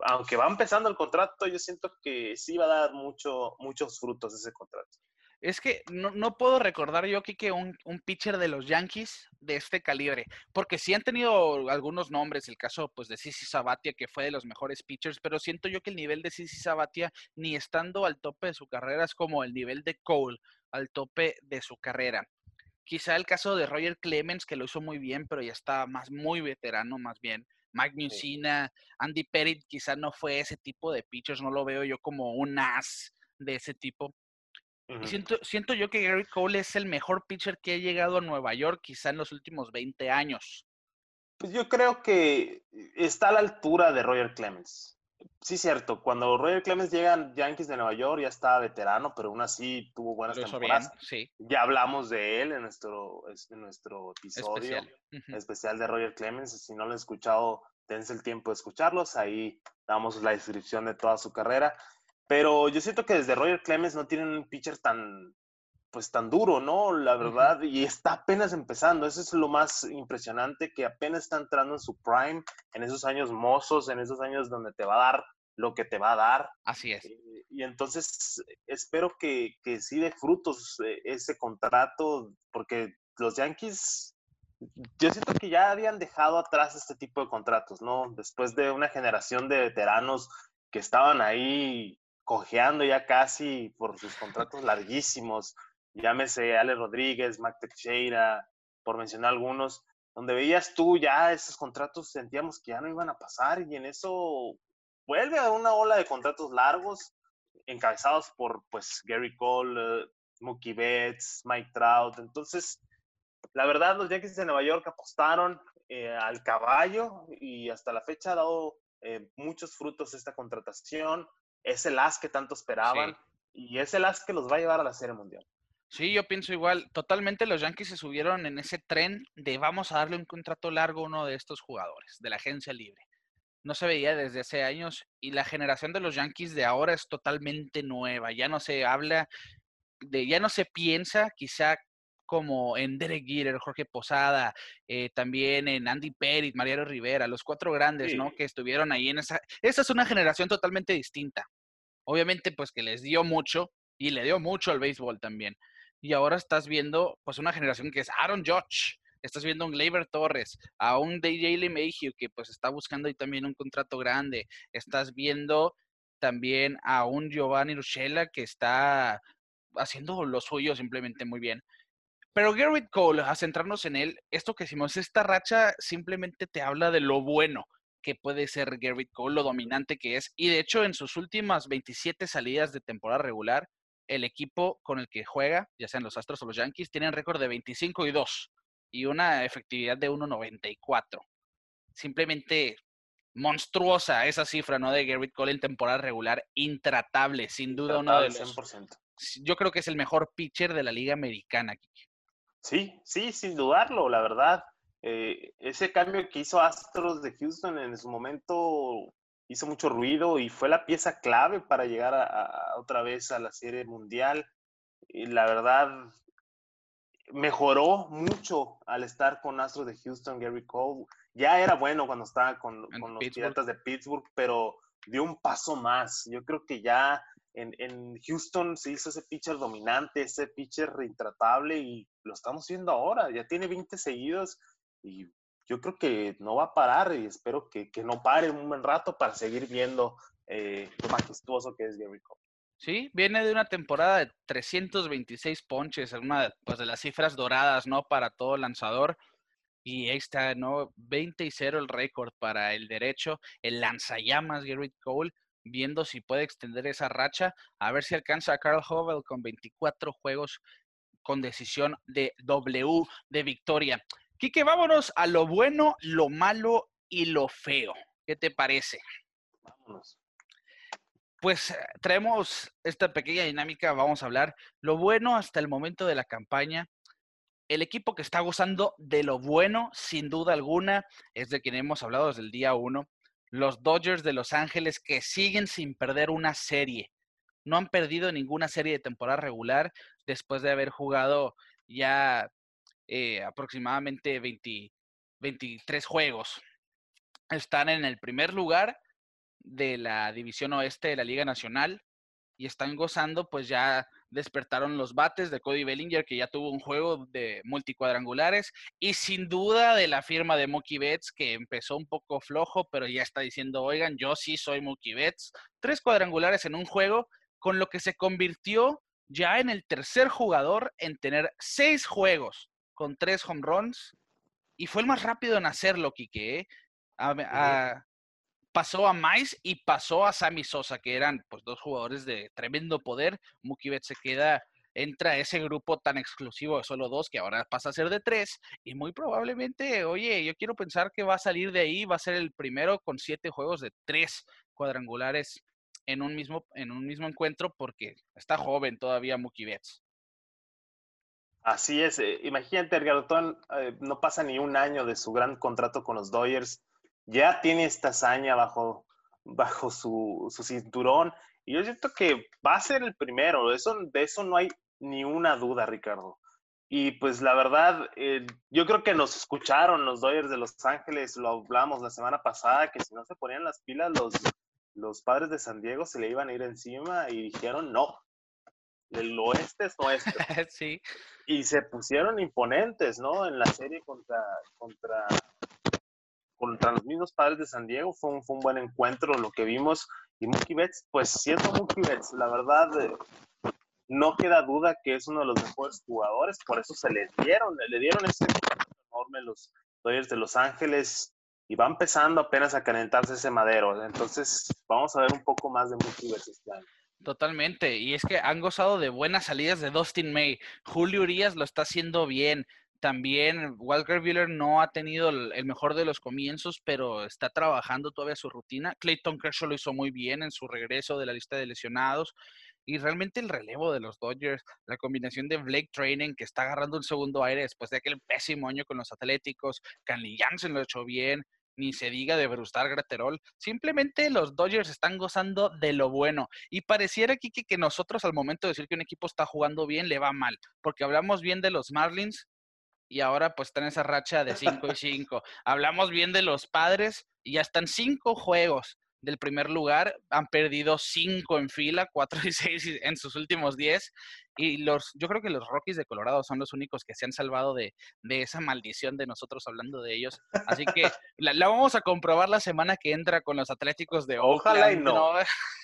Speaker 3: aunque va empezando el contrato, yo siento que sí va a dar mucho, muchos frutos ese contrato.
Speaker 2: Es que no, puedo recordar yo, que un, un pitcher de los Yankees de este calibre, porque sí han tenido algunos nombres, el caso pues de Sisi Sabatia, que fue de los mejores pitchers, pero siento yo que el nivel de Sisi Sabatia, ni estando al tope de su carrera, es como el nivel de Cole al tope de su carrera. Quizá el caso de Roger Clemens, que lo hizo muy bien, pero ya está más muy veterano, más bien. Mike Mussina, Andy Pettit, quizá no fue ese tipo de pitchers, no lo veo yo como un as de ese tipo. Y siento, siento yo que Gary Cole es el mejor pitcher que ha llegado a Nueva York, quizá en los últimos 20 años.
Speaker 3: Pues yo creo que está a la altura de Roger Clemens sí, cierto. Cuando Roger Clemens llega a Yankees de Nueva York, ya estaba veterano, pero aún así tuvo buenas temporadas. Ya hablamos de él en nuestro, en nuestro episodio especial. de Roger Clemens. Si no lo han escuchado, dense el tiempo de escucharlos. Ahí damos la descripción de toda su carrera. Pero yo siento que desde Roger Clemens no tienen un pitcher tan, pues tan duro, ¿no? La verdad, y está apenas empezando, eso es lo más impresionante, que apenas está entrando en su prime, en esos años mozos, en esos años donde te va a dar lo que te va a dar.
Speaker 2: Así es.
Speaker 3: Eh, y, entonces espero que, que sí dé frutos eh, ese contrato, porque los Yankees, yo siento que ya habían dejado atrás este tipo de contratos, ¿no? Después de una generación de veteranos que estaban ahí cojeando ya casi por sus contratos larguísimos, llámese Ale Rodríguez, Mac Teixeira, por mencionar algunos, donde veías tú ya esos contratos, sentíamos que ya no iban a pasar y en eso vuelve a una ola de contratos largos, encabezados por pues Gary Cole, eh, Mookie Betts, Mike Trout. Entonces, la verdad, los Yankees de Nueva York apostaron eh, al caballo y hasta la fecha ha dado eh, muchos frutos esta contratación. Es el as que tanto esperaban y es el as que los va a llevar a la Serie Mundial.
Speaker 2: Sí, yo pienso igual. Totalmente los Yankees se subieron en ese tren de vamos a darle un contrato largo a uno de estos jugadores de la agencia libre. No se veía desde hace años y la generación de los Yankees de ahora es totalmente nueva. Ya no se habla de, ya no se piensa quizá como en Derek Jeter, Jorge Posada, eh, también en Andy Pettit, Mariano Rivera, los cuatro grandes, ¿no? Que estuvieron ahí en esa. Esa es una generación totalmente distinta. Obviamente, pues que les dio mucho y le dio mucho al béisbol también y ahora estás viendo pues una generación que es Aaron Judge, estás viendo a un Gleyber Torres, a un DJ LeMahieu que pues está buscando ahí también un contrato grande, estás viendo también a un Giovanni Ruchela que está haciendo lo suyo simplemente muy bien. Pero Garrett Cole, a centrarnos en él, esto que hicimos, esta racha simplemente te habla de lo bueno que puede ser Garrett Cole, lo dominante que es. Y de hecho, en sus últimas 27 salidas de temporada regular, el equipo con el que juega, ya sean los Astros o los Yankees, tienen récord de 25 y 2 y una efectividad de 1.94. Simplemente monstruosa esa cifra, ¿no? De Garrett Cole en temporada regular, intratable, sin duda uno de los... 100%. Yo creo que es el mejor pitcher de la liga americana.
Speaker 3: Sí, sí, sin dudarlo, la verdad. Eh, ese cambio que hizo Astros de Houston en su momento hizo mucho ruido y fue la pieza clave para llegar a, otra vez a la Serie Mundial. Y la verdad, mejoró mucho al estar con Astros de Houston, Gary Cole. Ya era bueno cuando estaba con, los Piratas de Pittsburgh, pero dio un paso más. Yo creo que ya en, en, Houston se hizo ese pitcher dominante, ese pitcher reintratable y lo estamos viendo ahora. Ya tiene 20 seguidos y yo creo que no va a parar y espero que, no pare un buen rato para seguir viendo eh, lo majestuoso que es Gary Cole.
Speaker 2: Sí, viene de una temporada de 326 ponches, una pues, de las cifras doradas, ¿no? Para todo lanzador. Y ahí está, ¿no? 20 y 0 el récord para el derecho, el lanzallamas Gary Cole, viendo si puede extender esa racha, a ver si alcanza a Carl Hovel con 24 juegos con decisión de W de victoria. Quique, vámonos a lo bueno, lo malo y lo feo. ¿Qué te parece? Vámonos. Pues eh, traemos esta pequeña dinámica, vamos a hablar lo bueno hasta el momento de la campaña. El equipo que está gozando de lo bueno, sin duda alguna, es de quien hemos hablado desde el día uno. Los Dodgers de Los Ángeles que siguen sin perder una serie. No han perdido ninguna serie de temporada regular después de haber jugado ya eh, aproximadamente 23 juegos. Están en el primer lugar de la División Oeste de la Liga Nacional y están gozando, pues ya despertaron los bates de Cody Bellinger, que ya tuvo un juego de multicuadrangulares, y sin duda de la firma de Mookie Betts, que empezó un poco flojo, pero ya está diciendo, oigan, yo sí soy Mookie Betts. Tres cuadrangulares en un juego, con lo que se convirtió ya en el tercer jugador en tener seis juegos con tres home runs y fue el más rápido en hacerlo, Quique. ¿eh? Pasó a Mais y pasó a Sammy Sosa, que eran pues dos jugadores de tremendo poder. Mookie Betts se queda, entra a ese grupo tan exclusivo de solo dos, que ahora pasa a ser de tres, y muy probablemente, oye, yo quiero pensar que va a salir de ahí, va a ser el primero con siete juegos de tres cuadrangulares en un mismo, en un mismo encuentro, porque está joven todavía Mookie Betts.
Speaker 3: Así es. Eh, imagínate, Edgar eh, no pasa ni un año de su gran contrato con los Dodgers. Ya tiene esta hazaña bajo, bajo su, cinturón. Y yo siento que va a ser el primero. Eso, de eso no hay ni una duda, Ricardo. Y pues la verdad, eh, yo creo que nos escucharon los Dodgers de Los Ángeles, lo hablamos la semana pasada, que si no se ponían las pilas, los, los padres de San Diego se le iban a ir encima y dijeron no, el oeste es nuestro.
Speaker 2: sí.
Speaker 3: Y se pusieron imponentes, ¿no? En la serie contra, contra, contra los mismos padres de San Diego. Fue un, fue un buen encuentro lo que vimos. Y Mookie Betts, pues siendo Mookie Betts, la verdad, eh, no queda duda que es uno de los mejores jugadores. Por eso se le dieron, le dieron ese enorme los, Dodgers de Los Ángeles y va empezando apenas a calentarse ese madero. Entonces, vamos a ver un poco más de multiverse este año.
Speaker 2: Totalmente, y es que han gozado de buenas salidas de Dustin May. Julio Urias lo está haciendo bien. También Walker Buehler no ha tenido el, mejor de los comienzos, pero está trabajando todavía su rutina. Clayton Kershaw lo hizo muy bien en su regreso de la lista de lesionados. Y realmente el relevo de los Dodgers, la combinación de Blake Training, que está agarrando un segundo aire después de aquel pésimo año con los Atléticos, Canley Jansen lo ha hecho bien, ni se diga de Brustar Graterol. Simplemente los Dodgers están gozando de lo bueno. Y pareciera, aquí que nosotros al momento de decir que un equipo está jugando bien, le va mal. Porque hablamos bien de los Marlins y ahora pues están en esa racha de 5 y 5. hablamos bien de los Padres y ya están cinco juegos del primer lugar, han perdido cinco en fila, cuatro y seis en sus últimos diez. Y los, yo creo que los Rockies de Colorado son los únicos que se han salvado de, esa maldición de nosotros hablando de ellos. Así que la, vamos a comprobar la semana que entra con los Atléticos de
Speaker 3: Ojalá y no.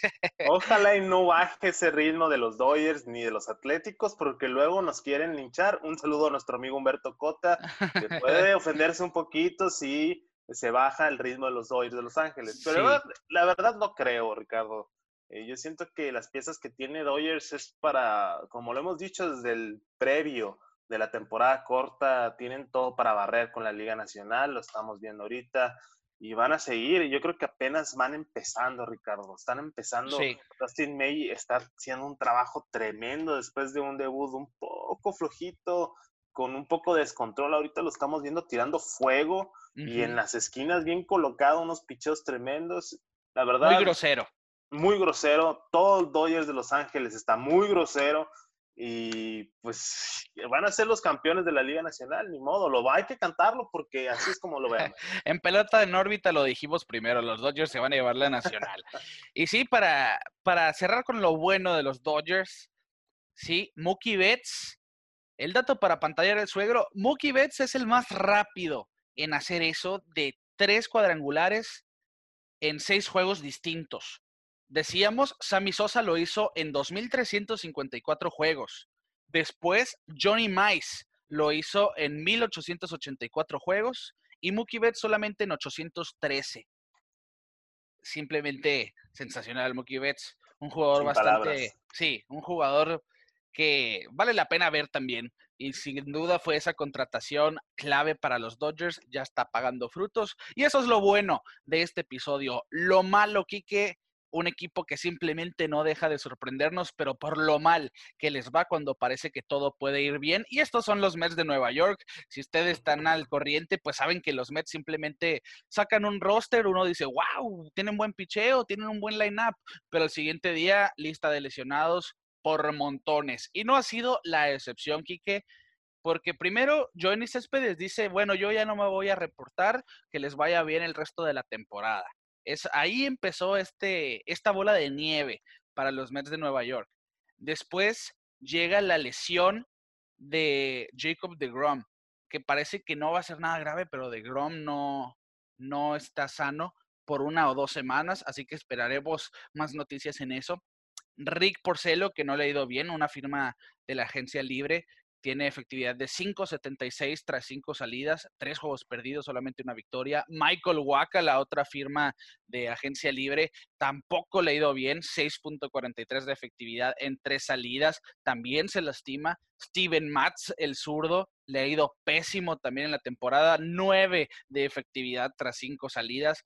Speaker 3: Ojalá y no baje ese ritmo de los Dodgers ni de los Atléticos, porque luego nos quieren linchar. Un saludo a nuestro amigo Humberto Cota, que puede ofenderse un poquito si se baja el ritmo de los Dodgers de Los Ángeles. Pero la, verdad no creo, Ricardo. Eh, yo siento que las piezas que tiene Dodgers es para, como lo hemos dicho desde el previo de la temporada corta, tienen todo para barrer con la Liga Nacional, lo estamos viendo ahorita, y van a seguir. Yo creo que apenas van empezando, Ricardo. Están empezando. Sí. Dustin May está haciendo un trabajo tremendo después de un debut un poco flojito, con un poco de descontrol. Ahorita lo estamos viendo tirando fuego y en las esquinas bien colocado, unos picheos tremendos. La verdad.
Speaker 2: Muy grosero.
Speaker 3: Muy grosero. Todo el Dodgers de Los Ángeles está muy grosero. Y pues van a ser los campeones de la Liga Nacional, ni modo, lo va, hay que cantarlo porque así es como lo vean.
Speaker 2: en pelota en órbita lo dijimos primero, los Dodgers se van a llevar la Nacional. y sí, para, para cerrar con lo bueno de los Dodgers, sí, Mookie Betts el dato para pantallar el suegro, Mookie Betts es el más rápido en hacer eso de tres cuadrangulares en seis juegos distintos. Decíamos, Sammy Sosa lo hizo en 2.354 juegos. Después, Johnny Mice lo hizo en 1.884 juegos y Mookie Betts solamente en 813. Simplemente sensacional Mookie Betts. Un jugador bastante... Sí, un jugador que vale la pena ver también. Y sin duda fue esa contratación clave para los Dodgers, ya está pagando frutos. Y eso es lo bueno de este episodio. Lo malo, Quique, un equipo que simplemente no deja de sorprendernos, pero por lo mal que les va cuando parece que todo puede ir bien. Y estos son los Mets de Nueva York. Si ustedes están al corriente, pues saben que los Mets simplemente sacan un roster, uno dice, wow, tienen buen picheo, tienen un buen line-up, pero el siguiente día, lista de lesionados, por montones. Y no ha sido la excepción, Quique, porque primero Johnny Céspedes dice, bueno, yo ya no me voy a reportar, que les vaya bien el resto de la temporada. Es, ahí empezó este, esta bola de nieve para los Mets de Nueva York. Después llega la lesión de Jacob de Grom, que parece que no va a ser nada grave, pero de Grom no, no está sano por una o dos semanas, así que esperaremos más noticias en eso. Rick Porcelo, que no le ha ido bien, una firma de la agencia libre, tiene efectividad de 5.76 tras 5 salidas, 3 juegos perdidos, solamente una victoria. Michael Waka, la otra firma de agencia libre, tampoco le ha ido bien, 6.43 de efectividad en 3 salidas, también se lastima. Steven Matz, el zurdo, le ha ido pésimo también en la temporada, 9 de efectividad tras 5 salidas.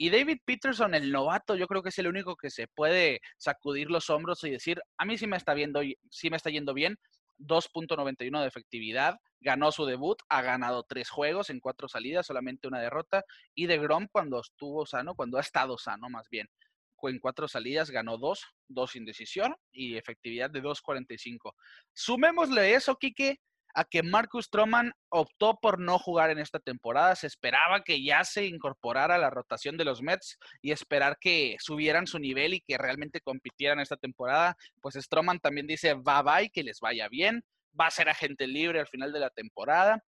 Speaker 2: Y David Peterson, el novato, yo creo que es el único que se puede sacudir los hombros y decir, a mí sí me está, viendo, sí me está yendo bien, 2.91 de efectividad, ganó su debut, ha ganado tres juegos en cuatro salidas, solamente una derrota, y de Grom cuando estuvo sano, cuando ha estado sano más bien, en cuatro salidas ganó dos, dos indecisión y efectividad de 2.45. Sumémosle eso, Quique, a que Marcus Stroman optó por no jugar en esta temporada. Se esperaba que ya se incorporara a la rotación de los Mets y esperar que subieran su nivel y que realmente compitieran esta temporada. Pues Stroman también dice bye bye, que les vaya bien. Va a ser agente libre al final de la temporada.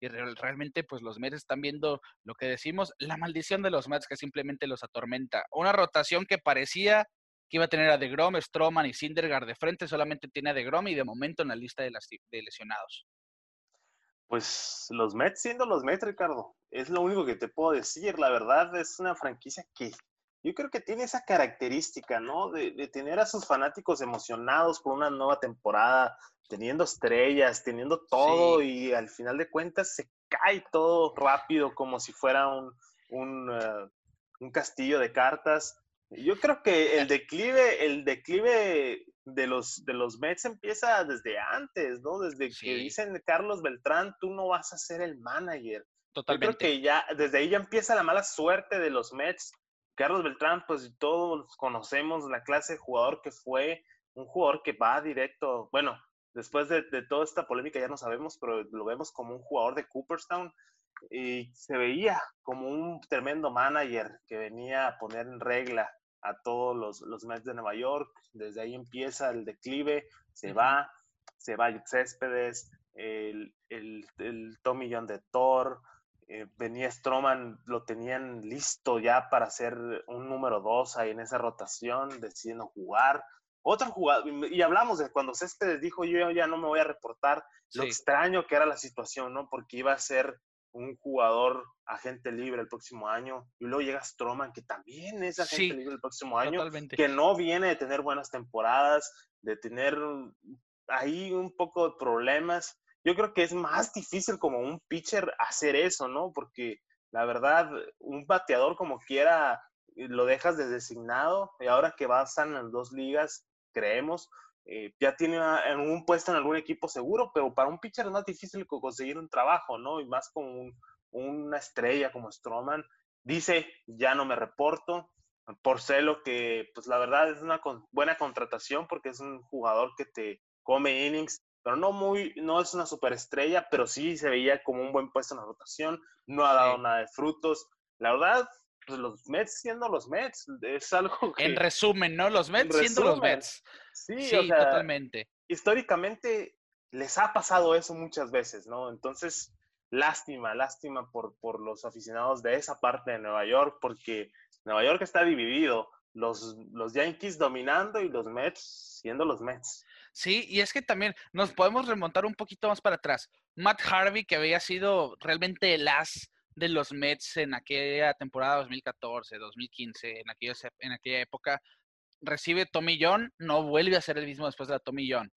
Speaker 2: Y realmente, pues los Mets están viendo lo que decimos, la maldición de los Mets que simplemente los atormenta. Una rotación que parecía que iba a tener a DeGrom, Stroman y Sindergaard de frente, solamente tiene a DeGrom y de momento en la lista de, las, de lesionados.
Speaker 3: Pues los Mets siendo los Mets, Ricardo, es lo único que te puedo decir. La verdad es una franquicia que yo creo que tiene esa característica, ¿no? De, tener a sus fanáticos emocionados por una nueva temporada, teniendo estrellas, teniendo todo y al final de cuentas se cae todo rápido como si fuera un, un, eh, un castillo de cartas. Yo creo que el declive, el declive de los, de los Mets empieza desde antes, ¿no? Desde que dicen Carlos Beltrán, tú no vas a ser el manager. Totalmente. Yo creo que ya, desde ahí ya empieza la mala suerte de los Mets. Carlos Beltrán, pues todos conocemos la clase de jugador que fue, un jugador que va directo, bueno, después de, de toda esta polémica ya no sabemos, pero lo vemos como un jugador de Cooperstown y se veía como un tremendo manager que venía a poner en regla a todos los, los Mets de Nueva York. Desde ahí empieza el declive, se va, se va Céspedes, el, el, el Tommy John de Thor, eh, venía Stroman, lo tenían listo ya para ser un número dos ahí en esa rotación, decidiendo jugar. Otro jugador, y hablamos de cuando Céspedes dijo yo ya no me voy a reportar, lo extraño que era la situación, ¿no? Porque iba a ser un jugador agente libre el próximo año. Y luego llega Stroman, que también es agente libre el próximo año, que no viene de tener buenas temporadas, de tener ahí un poco de problemas. Yo creo que es más difícil como un pitcher hacer eso, ¿no? Porque la verdad, un bateador como quiera, lo dejas de designado y ahora que estar en las dos ligas, creemos, eh, ya tiene un puesto en algún equipo seguro, pero para un pitcher es más difícil conseguir un trabajo, ¿no? Y más con una estrella como Stroman. Dice, ya no me reporto. Por lo que, pues la verdad es una buena contratación porque es un jugador que te come innings, pero no muy, no es una superestrella, pero sí se veía como un buen puesto en la rotación, no ha dado nada de frutos. La verdad, pues los Mets siendo los Mets, es algo
Speaker 2: que... En resumen, ¿no? Los Mets siendo los Mets.
Speaker 3: Sí, totalmente. Históricamente les ha pasado eso muchas veces, ¿no? Entonces, lástima, lástima por, por los aficionados de esa parte de Nueva York, porque Nueva York está dividido, los, los Yankees dominando y los Mets siendo los Mets.
Speaker 2: Sí, y es que también nos podemos remontar un poquito más para atrás. Matt Harvey, que había sido realmente el as de los Mets en aquella temporada 2014, 2015, en aquella, en aquella época, recibe Tommy John, no vuelve a ser el mismo después de la Tommy John.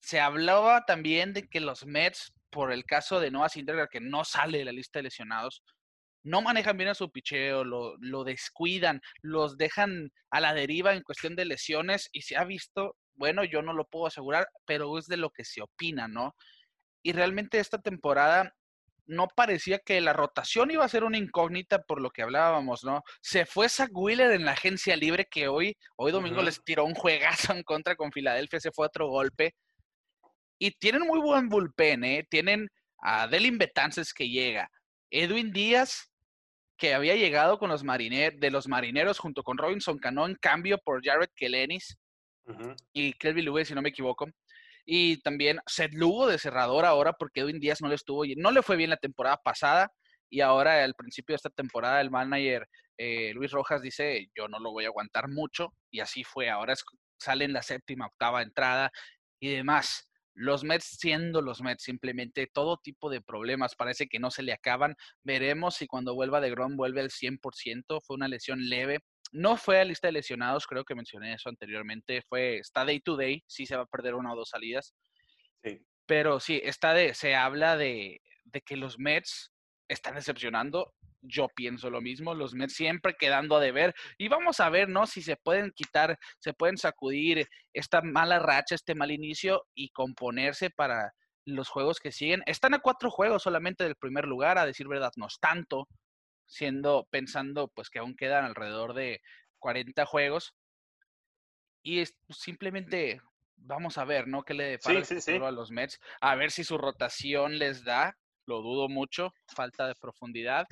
Speaker 2: Se hablaba también de que los Mets, por el caso de Noah Syndergaard, que no sale de la lista de lesionados, no manejan bien a su picheo, lo, lo descuidan, los dejan a la deriva en cuestión de lesiones y se ha visto, bueno, yo no lo puedo asegurar, pero es de lo que se opina, ¿no? Y realmente esta temporada no parecía que la rotación iba a ser una incógnita por lo que hablábamos, ¿no? Se fue Zach Wheeler en la agencia libre que hoy, hoy domingo les tiró un juegazo en contra con Filadelfia, se fue otro golpe. Y tienen muy buen bullpen, ¿eh? Tienen a Delin Betances que llega, Edwin Díaz que había llegado con los marineros, de los marineros junto con Robinson Cano en cambio por Jared Kelenis y Kelvin Lewis, si no me equivoco. Y también Seth Lugo de cerrador ahora porque Edwin Díaz no le estuvo, no le fue bien la temporada pasada y ahora al principio de esta temporada el manager eh, Luis Rojas dice yo no lo voy a aguantar mucho y así fue. Ahora sale en la séptima, octava entrada y demás. Los Mets siendo los Mets, simplemente todo tipo de problemas parece que no se le acaban. Veremos si cuando vuelva de Grom vuelve al 100%. Fue una lesión leve, no fue a lista de lesionados, creo que mencioné eso anteriormente. Fue, está day to day, sí se va a perder una o dos salidas. Sí. Pero sí, está de, se habla de, de que los Mets están decepcionando. Yo pienso lo mismo, los Mets siempre quedando a deber. Y vamos a ver, ¿no? Si se pueden quitar, se pueden sacudir esta mala racha, este mal inicio y componerse para los juegos que siguen. Están a cuatro juegos solamente del primer lugar, a decir verdad, no es tanto siendo, pensando pues que aún quedan alrededor de 40 juegos. Y es, pues, simplemente vamos a ver, ¿no? ¿Qué le depara a los Mets? A ver si su rotación les da, lo dudo mucho, falta de profundidad,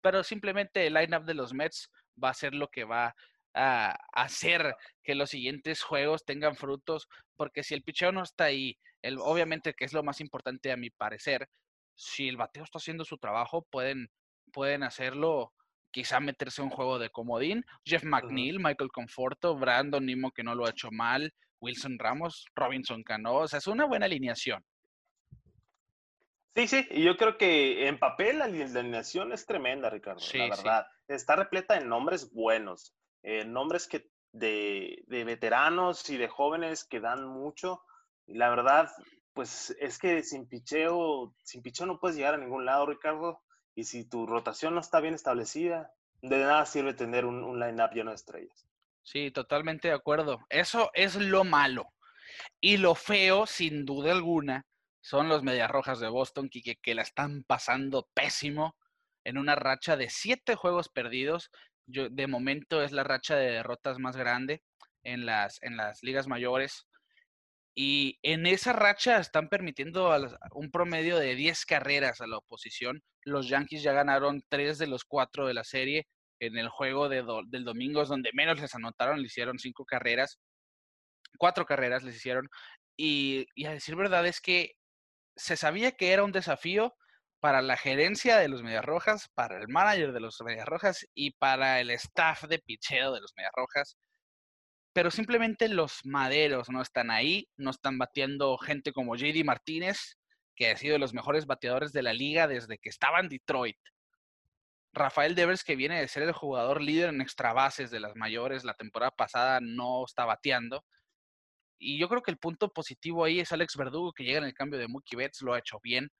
Speaker 2: pero simplemente el lineup de los Mets va a ser lo que va a hacer que los siguientes juegos tengan frutos, porque si el picheo no está ahí, el, obviamente que es lo más importante a mi parecer, si el bateo está haciendo su trabajo, pueden pueden hacerlo, quizá meterse un juego de comodín. Jeff McNeil, Michael Conforto, Brandon Nimo, que no lo ha hecho mal, Wilson Ramos, Robinson Cano, o sea, es una buena alineación.
Speaker 3: Sí, sí, y yo creo que en papel la alineación es tremenda, Ricardo, la verdad. Está repleta de nombres buenos, eh, nombres que de, de, veteranos y de jóvenes que dan mucho. Y la verdad, pues es que sin picheo, sin picheo no puedes llegar a ningún lado, Ricardo. Y si tu rotación no está bien establecida, de nada sirve tener un, un line-up lleno de estrellas.
Speaker 2: Sí, totalmente de acuerdo. Eso es lo malo. Y lo feo, sin duda alguna, son los Medias Rojas de Boston que, que la están pasando pésimo en una racha de siete juegos perdidos. Yo, de momento es la racha de derrotas más grande en las, en las ligas mayores. Y en esa racha están permitiendo un promedio de 10 carreras a la oposición. Los Yankees ya ganaron tres de los cuatro de la serie. En el juego de del domingo, donde menos les anotaron, le hicieron cinco carreras. Cuatro carreras les hicieron. Y, y a decir verdad es que se sabía que era un desafío para la gerencia de los Medias Rojas, para el manager de los Medias Rojas y para el staff de picheo de los Medias Rojas. Pero simplemente los maderos no están ahí, no están bateando gente como JD Martínez, que ha sido de los mejores bateadores de la liga desde que estaba en Detroit. Rafael Devers, que viene de ser el jugador líder en extra bases de las mayores, la temporada pasada no está bateando. Y yo creo que el punto positivo ahí es Alex Verdugo, que llega en el cambio de Mookie Betts, lo ha hecho bien.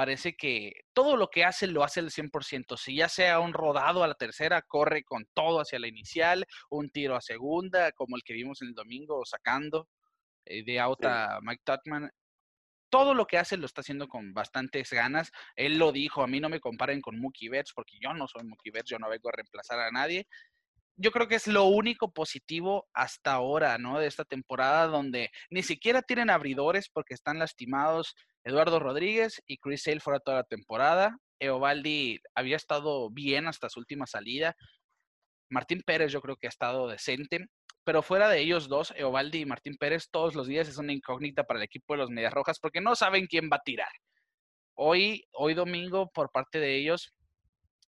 Speaker 2: Parece que todo lo que hace lo hace el 100%. Si ya sea un rodado a la tercera, corre con todo hacia la inicial, un tiro a segunda, como el que vimos el domingo, sacando eh, de out a Mike Tutman. Todo lo que hace lo está haciendo con bastantes ganas. Él lo dijo, a mí no me comparen con Mookie Betts, porque yo no soy Mookie Betts, yo no vengo a reemplazar a nadie yo creo que es lo único positivo hasta ahora, ¿no? De esta temporada donde ni siquiera tienen abridores porque están lastimados Eduardo Rodríguez y Chris Sale fuera toda la temporada. Eovaldi había estado bien hasta su última salida. Martín Pérez yo creo que ha estado decente. Pero fuera de ellos dos, Eovaldi y Martín Pérez, todos los días es una incógnita para el equipo de los Medias Rojas porque no saben quién va a tirar. Hoy, hoy domingo, por parte de ellos,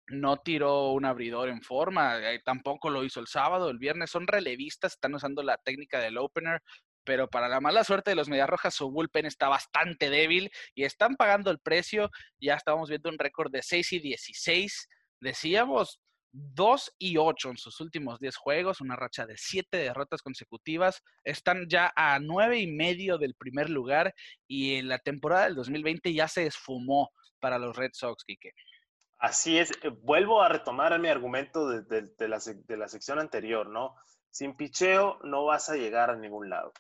Speaker 2: no tiró un abridor en forma, eh, tampoco lo hizo el sábado, el viernes. Son relevistas, están usando la técnica del opener, pero para la mala suerte de los Rojas, su bullpen está bastante débil y están pagando el precio. Ya estamos viendo un récord de 6 y 16. Decíamos 2 y 8 en sus últimos 10 juegos, una racha de 7 derrotas consecutivas. Están ya a 9 y medio del primer lugar y en la temporada del 2020 ya se esfumó para los Red Sox, Quique.
Speaker 3: Así es, eh, vuelvo a retomar mi argumento de, la, sección anterior, ¿no? Sin picheo no vas a llegar a ningún lado.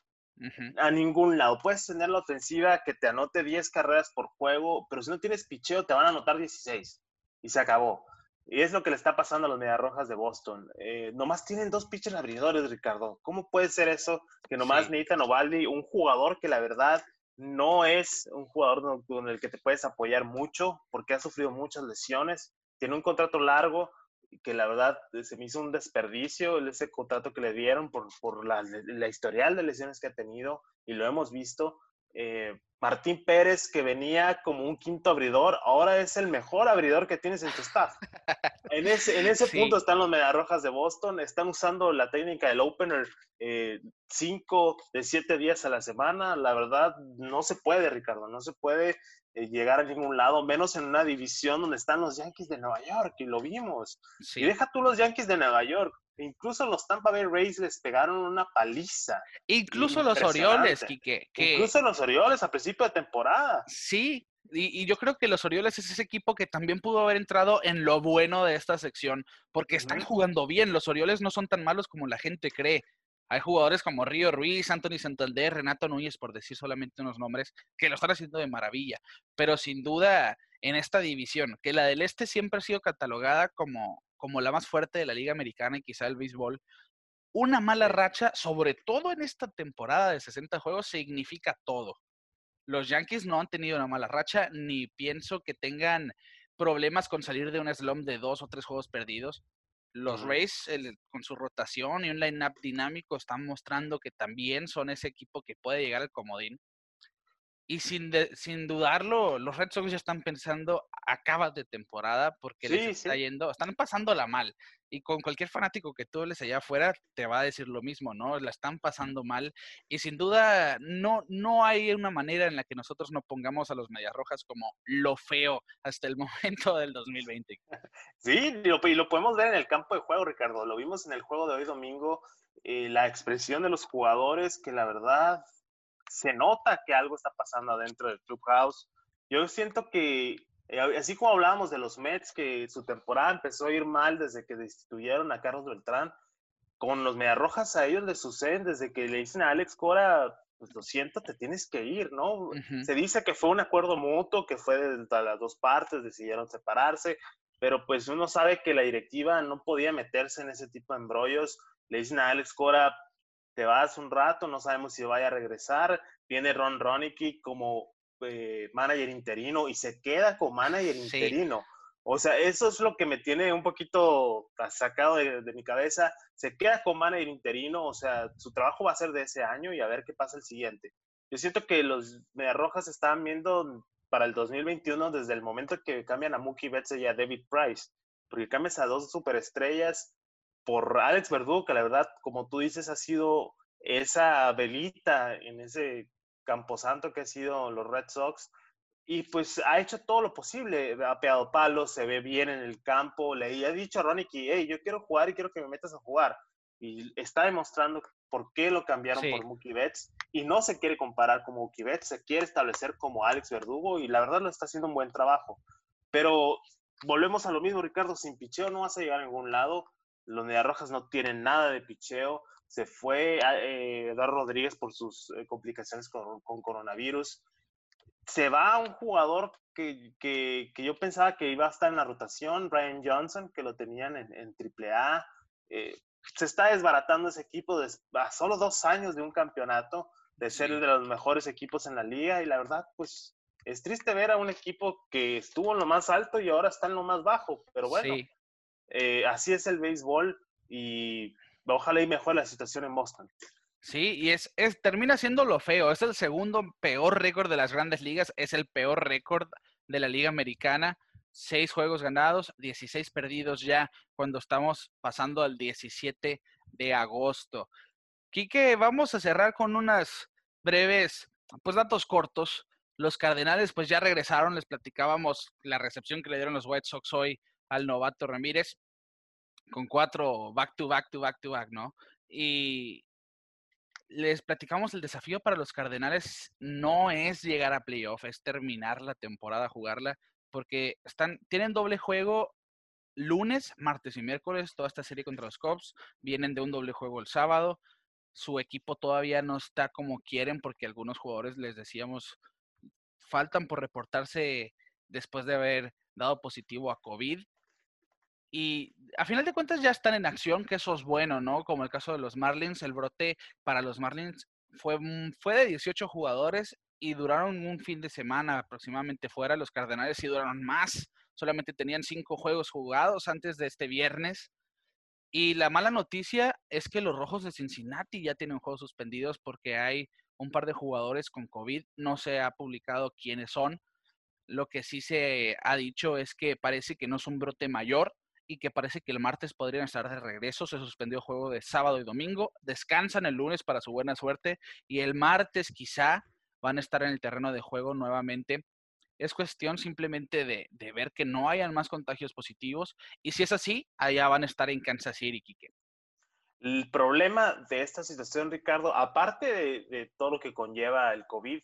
Speaker 3: A ningún lado. Puedes tener la ofensiva que te anote 10 carreras por juego, pero si no tienes picheo te van a anotar 16. Y se acabó. Y es lo que le está pasando a los Mediarrojas de Boston. Eh, nomás tienen dos pitchers abridores, Ricardo. ¿Cómo puede ser eso? Que nomás necesitan Ovaldi, un jugador que la verdad no es un jugador con el que te puedes apoyar mucho porque ha sufrido muchas lesiones. Tiene un contrato largo que la verdad eh, se me hizo un desperdicio ese contrato que le dieron por, por la, la, historial de lesiones que ha tenido y lo hemos visto. Eh, Martín Pérez, que venía como un quinto abridor, ahora es el mejor abridor que tienes en tu staff. En ese, en ese punto están los Mediarrojas de Boston, están usando la técnica del opener eh, cinco de siete días a la semana. La verdad, no se puede, Ricardo, no se puede eh, llegar a ningún lado, menos en una división donde están los Yankees de Nueva York, y lo vimos. Y deja tú los Yankees de Nueva York, incluso los Tampa Bay Rays les pegaron una paliza.
Speaker 2: Incluso los Orioles, Quique.
Speaker 3: Incluso los Orioles a principio de temporada.
Speaker 2: Sí, y, yo creo que los Orioles es ese equipo que también pudo haber entrado en lo bueno de esta sección, porque están jugando bien. Los Orioles no son tan malos como la gente cree. Hay jugadores como Río Ruiz, Anthony Santander, Renato Núñez, por decir solamente unos nombres, que lo están haciendo de maravilla. Pero sin duda, en esta división, que la del Este siempre ha sido catalogada como, como la más fuerte de la Liga Americana y quizá el béisbol, una mala racha, sobre todo en esta temporada de 60 juegos, significa todo. Los Yankees no han tenido una mala racha, ni pienso que tengan problemas con salir de un slump de dos o tres juegos perdidos. Los Rays, con su rotación y un line-up dinámico, están mostrando que también son ese equipo que puede llegar al comodín. Y sin, sin dudarlo, los Red Sox ya están pensando, acabas de temporada porque les está yendo, están pasándola mal. Y con cualquier fanático que tú les allá afuera, te va a decir lo mismo, ¿no? La están pasando mal. Y sin duda, no, no hay una manera en la que nosotros no pongamos a los Medias Rojas como lo feo hasta el momento del 2020.
Speaker 3: Sí, y lo, y lo podemos ver en el campo de juego, Ricardo. Lo vimos en el juego de hoy domingo. Eh, la expresión de los jugadores, que la verdad se nota que algo está pasando adentro del clubhouse. Yo siento que, eh, así como hablábamos de los Mets, que su temporada empezó a ir mal desde que destituyeron a Carlos Beltrán, con los Mediarrojas a ellos les suceden desde que le dicen a Alex Cora, pues lo siento, te tienes que ir, ¿no? Se dice que fue un acuerdo mutuo, que fue de las dos partes, decidieron separarse, pero pues uno sabe que la directiva no podía meterse en ese tipo de embrollos. Le dicen a Alex Cora, te vas un rato, no sabemos si vaya a regresar. Viene Ron Ronicky como eh, manager interino y se queda como manager interino. O sea, eso es lo que me tiene un poquito sacado de, mi cabeza. Se queda como manager interino, o sea, su trabajo va a ser de ese año y a ver qué pasa el siguiente. Yo siento que los Mediarrojas están viendo para el 2021 desde el momento que cambian a Mookie Betts y a David Price, porque cambias a dos superestrellas por Alex Verdugo, que la verdad, como tú dices, ha sido esa velita en ese camposanto que ha sido los Red Sox. Y pues ha hecho todo lo posible, ha pegado palos, se ve bien en el campo, le ha dicho a Ronnie que, hey, yo quiero jugar y quiero que me metas a jugar. Y está demostrando por qué lo cambiaron por Mookie Betts. Y no se quiere comparar con Mookie Betts, se quiere establecer como Alex Verdugo y la verdad lo está haciendo un buen trabajo. Pero volvemos a lo mismo, Ricardo, sin picheo no vas a llegar a ningún lado. Los Rojas no tienen nada de picheo. Se fue eh, Eduardo Rodríguez por sus eh, complicaciones con, coronavirus. Se va un jugador que, que, yo pensaba que iba a estar en la rotación, Brian Johnson, que lo tenían en, en AAA. Eh, se está desbaratando ese equipo a solo dos años de un campeonato, de ser de los mejores equipos en la liga. Y la verdad, pues es triste ver a un equipo que estuvo en lo más alto y ahora está en lo más bajo. Pero bueno, eh, así es el béisbol y ojalá y mejore la situación en Boston.
Speaker 2: Sí, y es, es, termina siendo lo feo. Es el segundo peor récord de las grandes ligas. Es el peor récord de la Liga Americana. Seis juegos ganados, 16 perdidos ya cuando estamos pasando al 17 de agosto. Quique, vamos a cerrar con unas breves, pues datos cortos. Los Cardenales pues ya regresaron, les platicábamos la recepción que le dieron los White Sox hoy al novato Ramírez con cuatro back to back to back to back, ¿no? Y les platicamos el desafío para los Cardenales no es llegar a playoff, es terminar la temporada, jugarla, porque están, tienen doble juego lunes, martes y miércoles, toda esta serie contra los Cubs, vienen de un doble juego el sábado, su equipo todavía no está como quieren porque algunos jugadores les decíamos faltan por reportarse después de haber dado positivo a COVID y a final de cuentas ya están en acción, que eso es bueno, ¿no? Como el caso de los Marlins, el brote para los Marlins fue, fue de 18 jugadores y duraron un fin de semana aproximadamente fuera. Los Cardenales sí duraron más, solamente tenían cinco juegos jugados antes de este viernes. Y la mala noticia es que los Rojos de Cincinnati ya tienen juegos suspendidos porque hay un par de jugadores con COVID. No se ha publicado quiénes son. Lo que sí se ha dicho es que parece que no es un brote mayor, y que parece que el martes podrían estar de regreso. Se suspendió el juego de sábado y domingo. Descansan el lunes para su buena suerte y el martes quizá van a estar en el terreno de juego nuevamente. Es cuestión simplemente de, ver que no hayan más contagios positivos y si es así, allá van a estar en Kansas City, Quique.
Speaker 3: El problema de esta situación, Ricardo, aparte de, de todo lo que conlleva el COVID,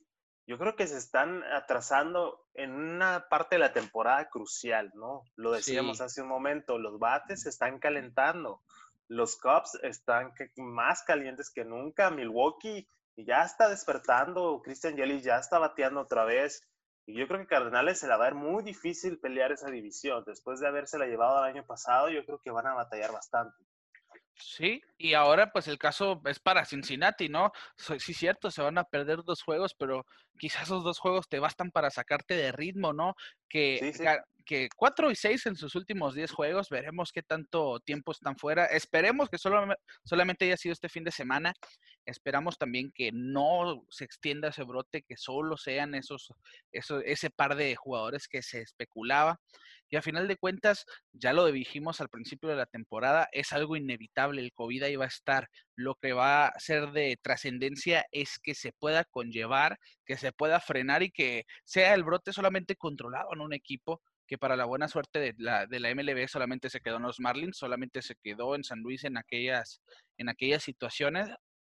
Speaker 3: yo creo que se están atrasando en una parte de la temporada crucial, ¿no? Lo decíamos hace un momento, los bates se están calentando, los Cubs están más calientes que nunca, Milwaukee ya está despertando, Christian Yelich ya está bateando otra vez, y yo creo que Cardenales se la va a ver muy difícil pelear esa división, después de habérsela llevado el año pasado, yo creo que van a batallar bastante.
Speaker 2: Sí, y ahora pues el caso es para Cincinnati, ¿no? Sí, cierto, se van a perder dos juegos, pero quizás esos dos juegos te bastan para sacarte de ritmo, ¿no? Que, que 4 y 6 en sus últimos 10 juegos, veremos qué tanto tiempo están fuera. Esperemos que solo, solamente haya sido este fin de semana. Esperamos también que no se extienda ese brote, que solo sean esos, esos ese par de jugadores que se especulaba. Y a final de cuentas, ya lo dijimos al principio de la temporada, es algo inevitable, el COVID ahí va a estar. Lo que va a ser de trascendencia es que se pueda conllevar, que se pueda frenar y que sea el brote solamente controlado en un equipo que para la buena suerte de la, de la MLB solamente se quedó en los Marlins, solamente se quedó en San Luis en aquellas, en aquellas situaciones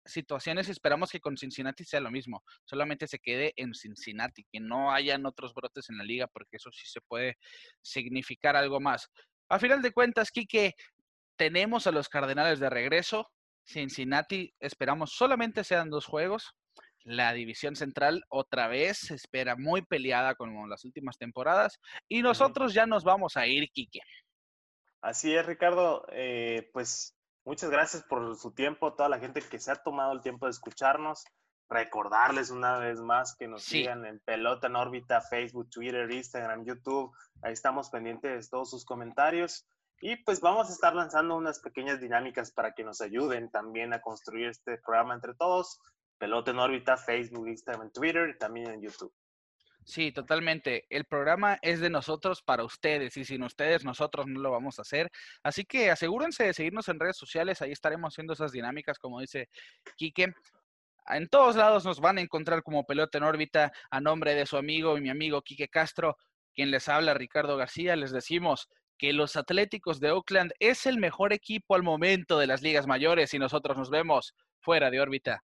Speaker 2: situaciones esperamos que con Cincinnati sea lo mismo, solamente se quede en Cincinnati, que no hayan otros brotes en la liga, porque eso sí se puede significar algo más. A final de cuentas, Quique, tenemos a los Cardenales de regreso. Cincinnati esperamos solamente sean dos juegos. La división central otra vez se espera muy peleada como las últimas temporadas. Y nosotros ya nos vamos a ir, Quique.
Speaker 3: Así es, Ricardo. Eh, pues Muchas gracias por su tiempo, toda la gente que se ha tomado el tiempo de escucharnos. Recordarles una vez más que nos sigan en Pelota en órbita, Facebook, Twitter, Instagram, YouTube. Ahí estamos pendientes de todos sus comentarios. Y pues vamos a estar lanzando unas pequeñas dinámicas para que nos ayuden también a construir este programa entre todos. Pelota en órbita, Facebook, Instagram, Twitter y también en YouTube.
Speaker 2: Sí, totalmente. El programa es de nosotros para ustedes y sin ustedes nosotros no lo vamos a hacer. Así que asegúrense de seguirnos en redes sociales, ahí estaremos haciendo esas dinámicas, como dice Quique. En todos lados nos van a encontrar como pelota en órbita a nombre de su amigo y mi amigo Quique Castro, quien les habla Ricardo García. Les decimos que los Atléticos de Oakland es el mejor equipo al momento de las ligas mayores y nosotros nos vemos fuera de órbita.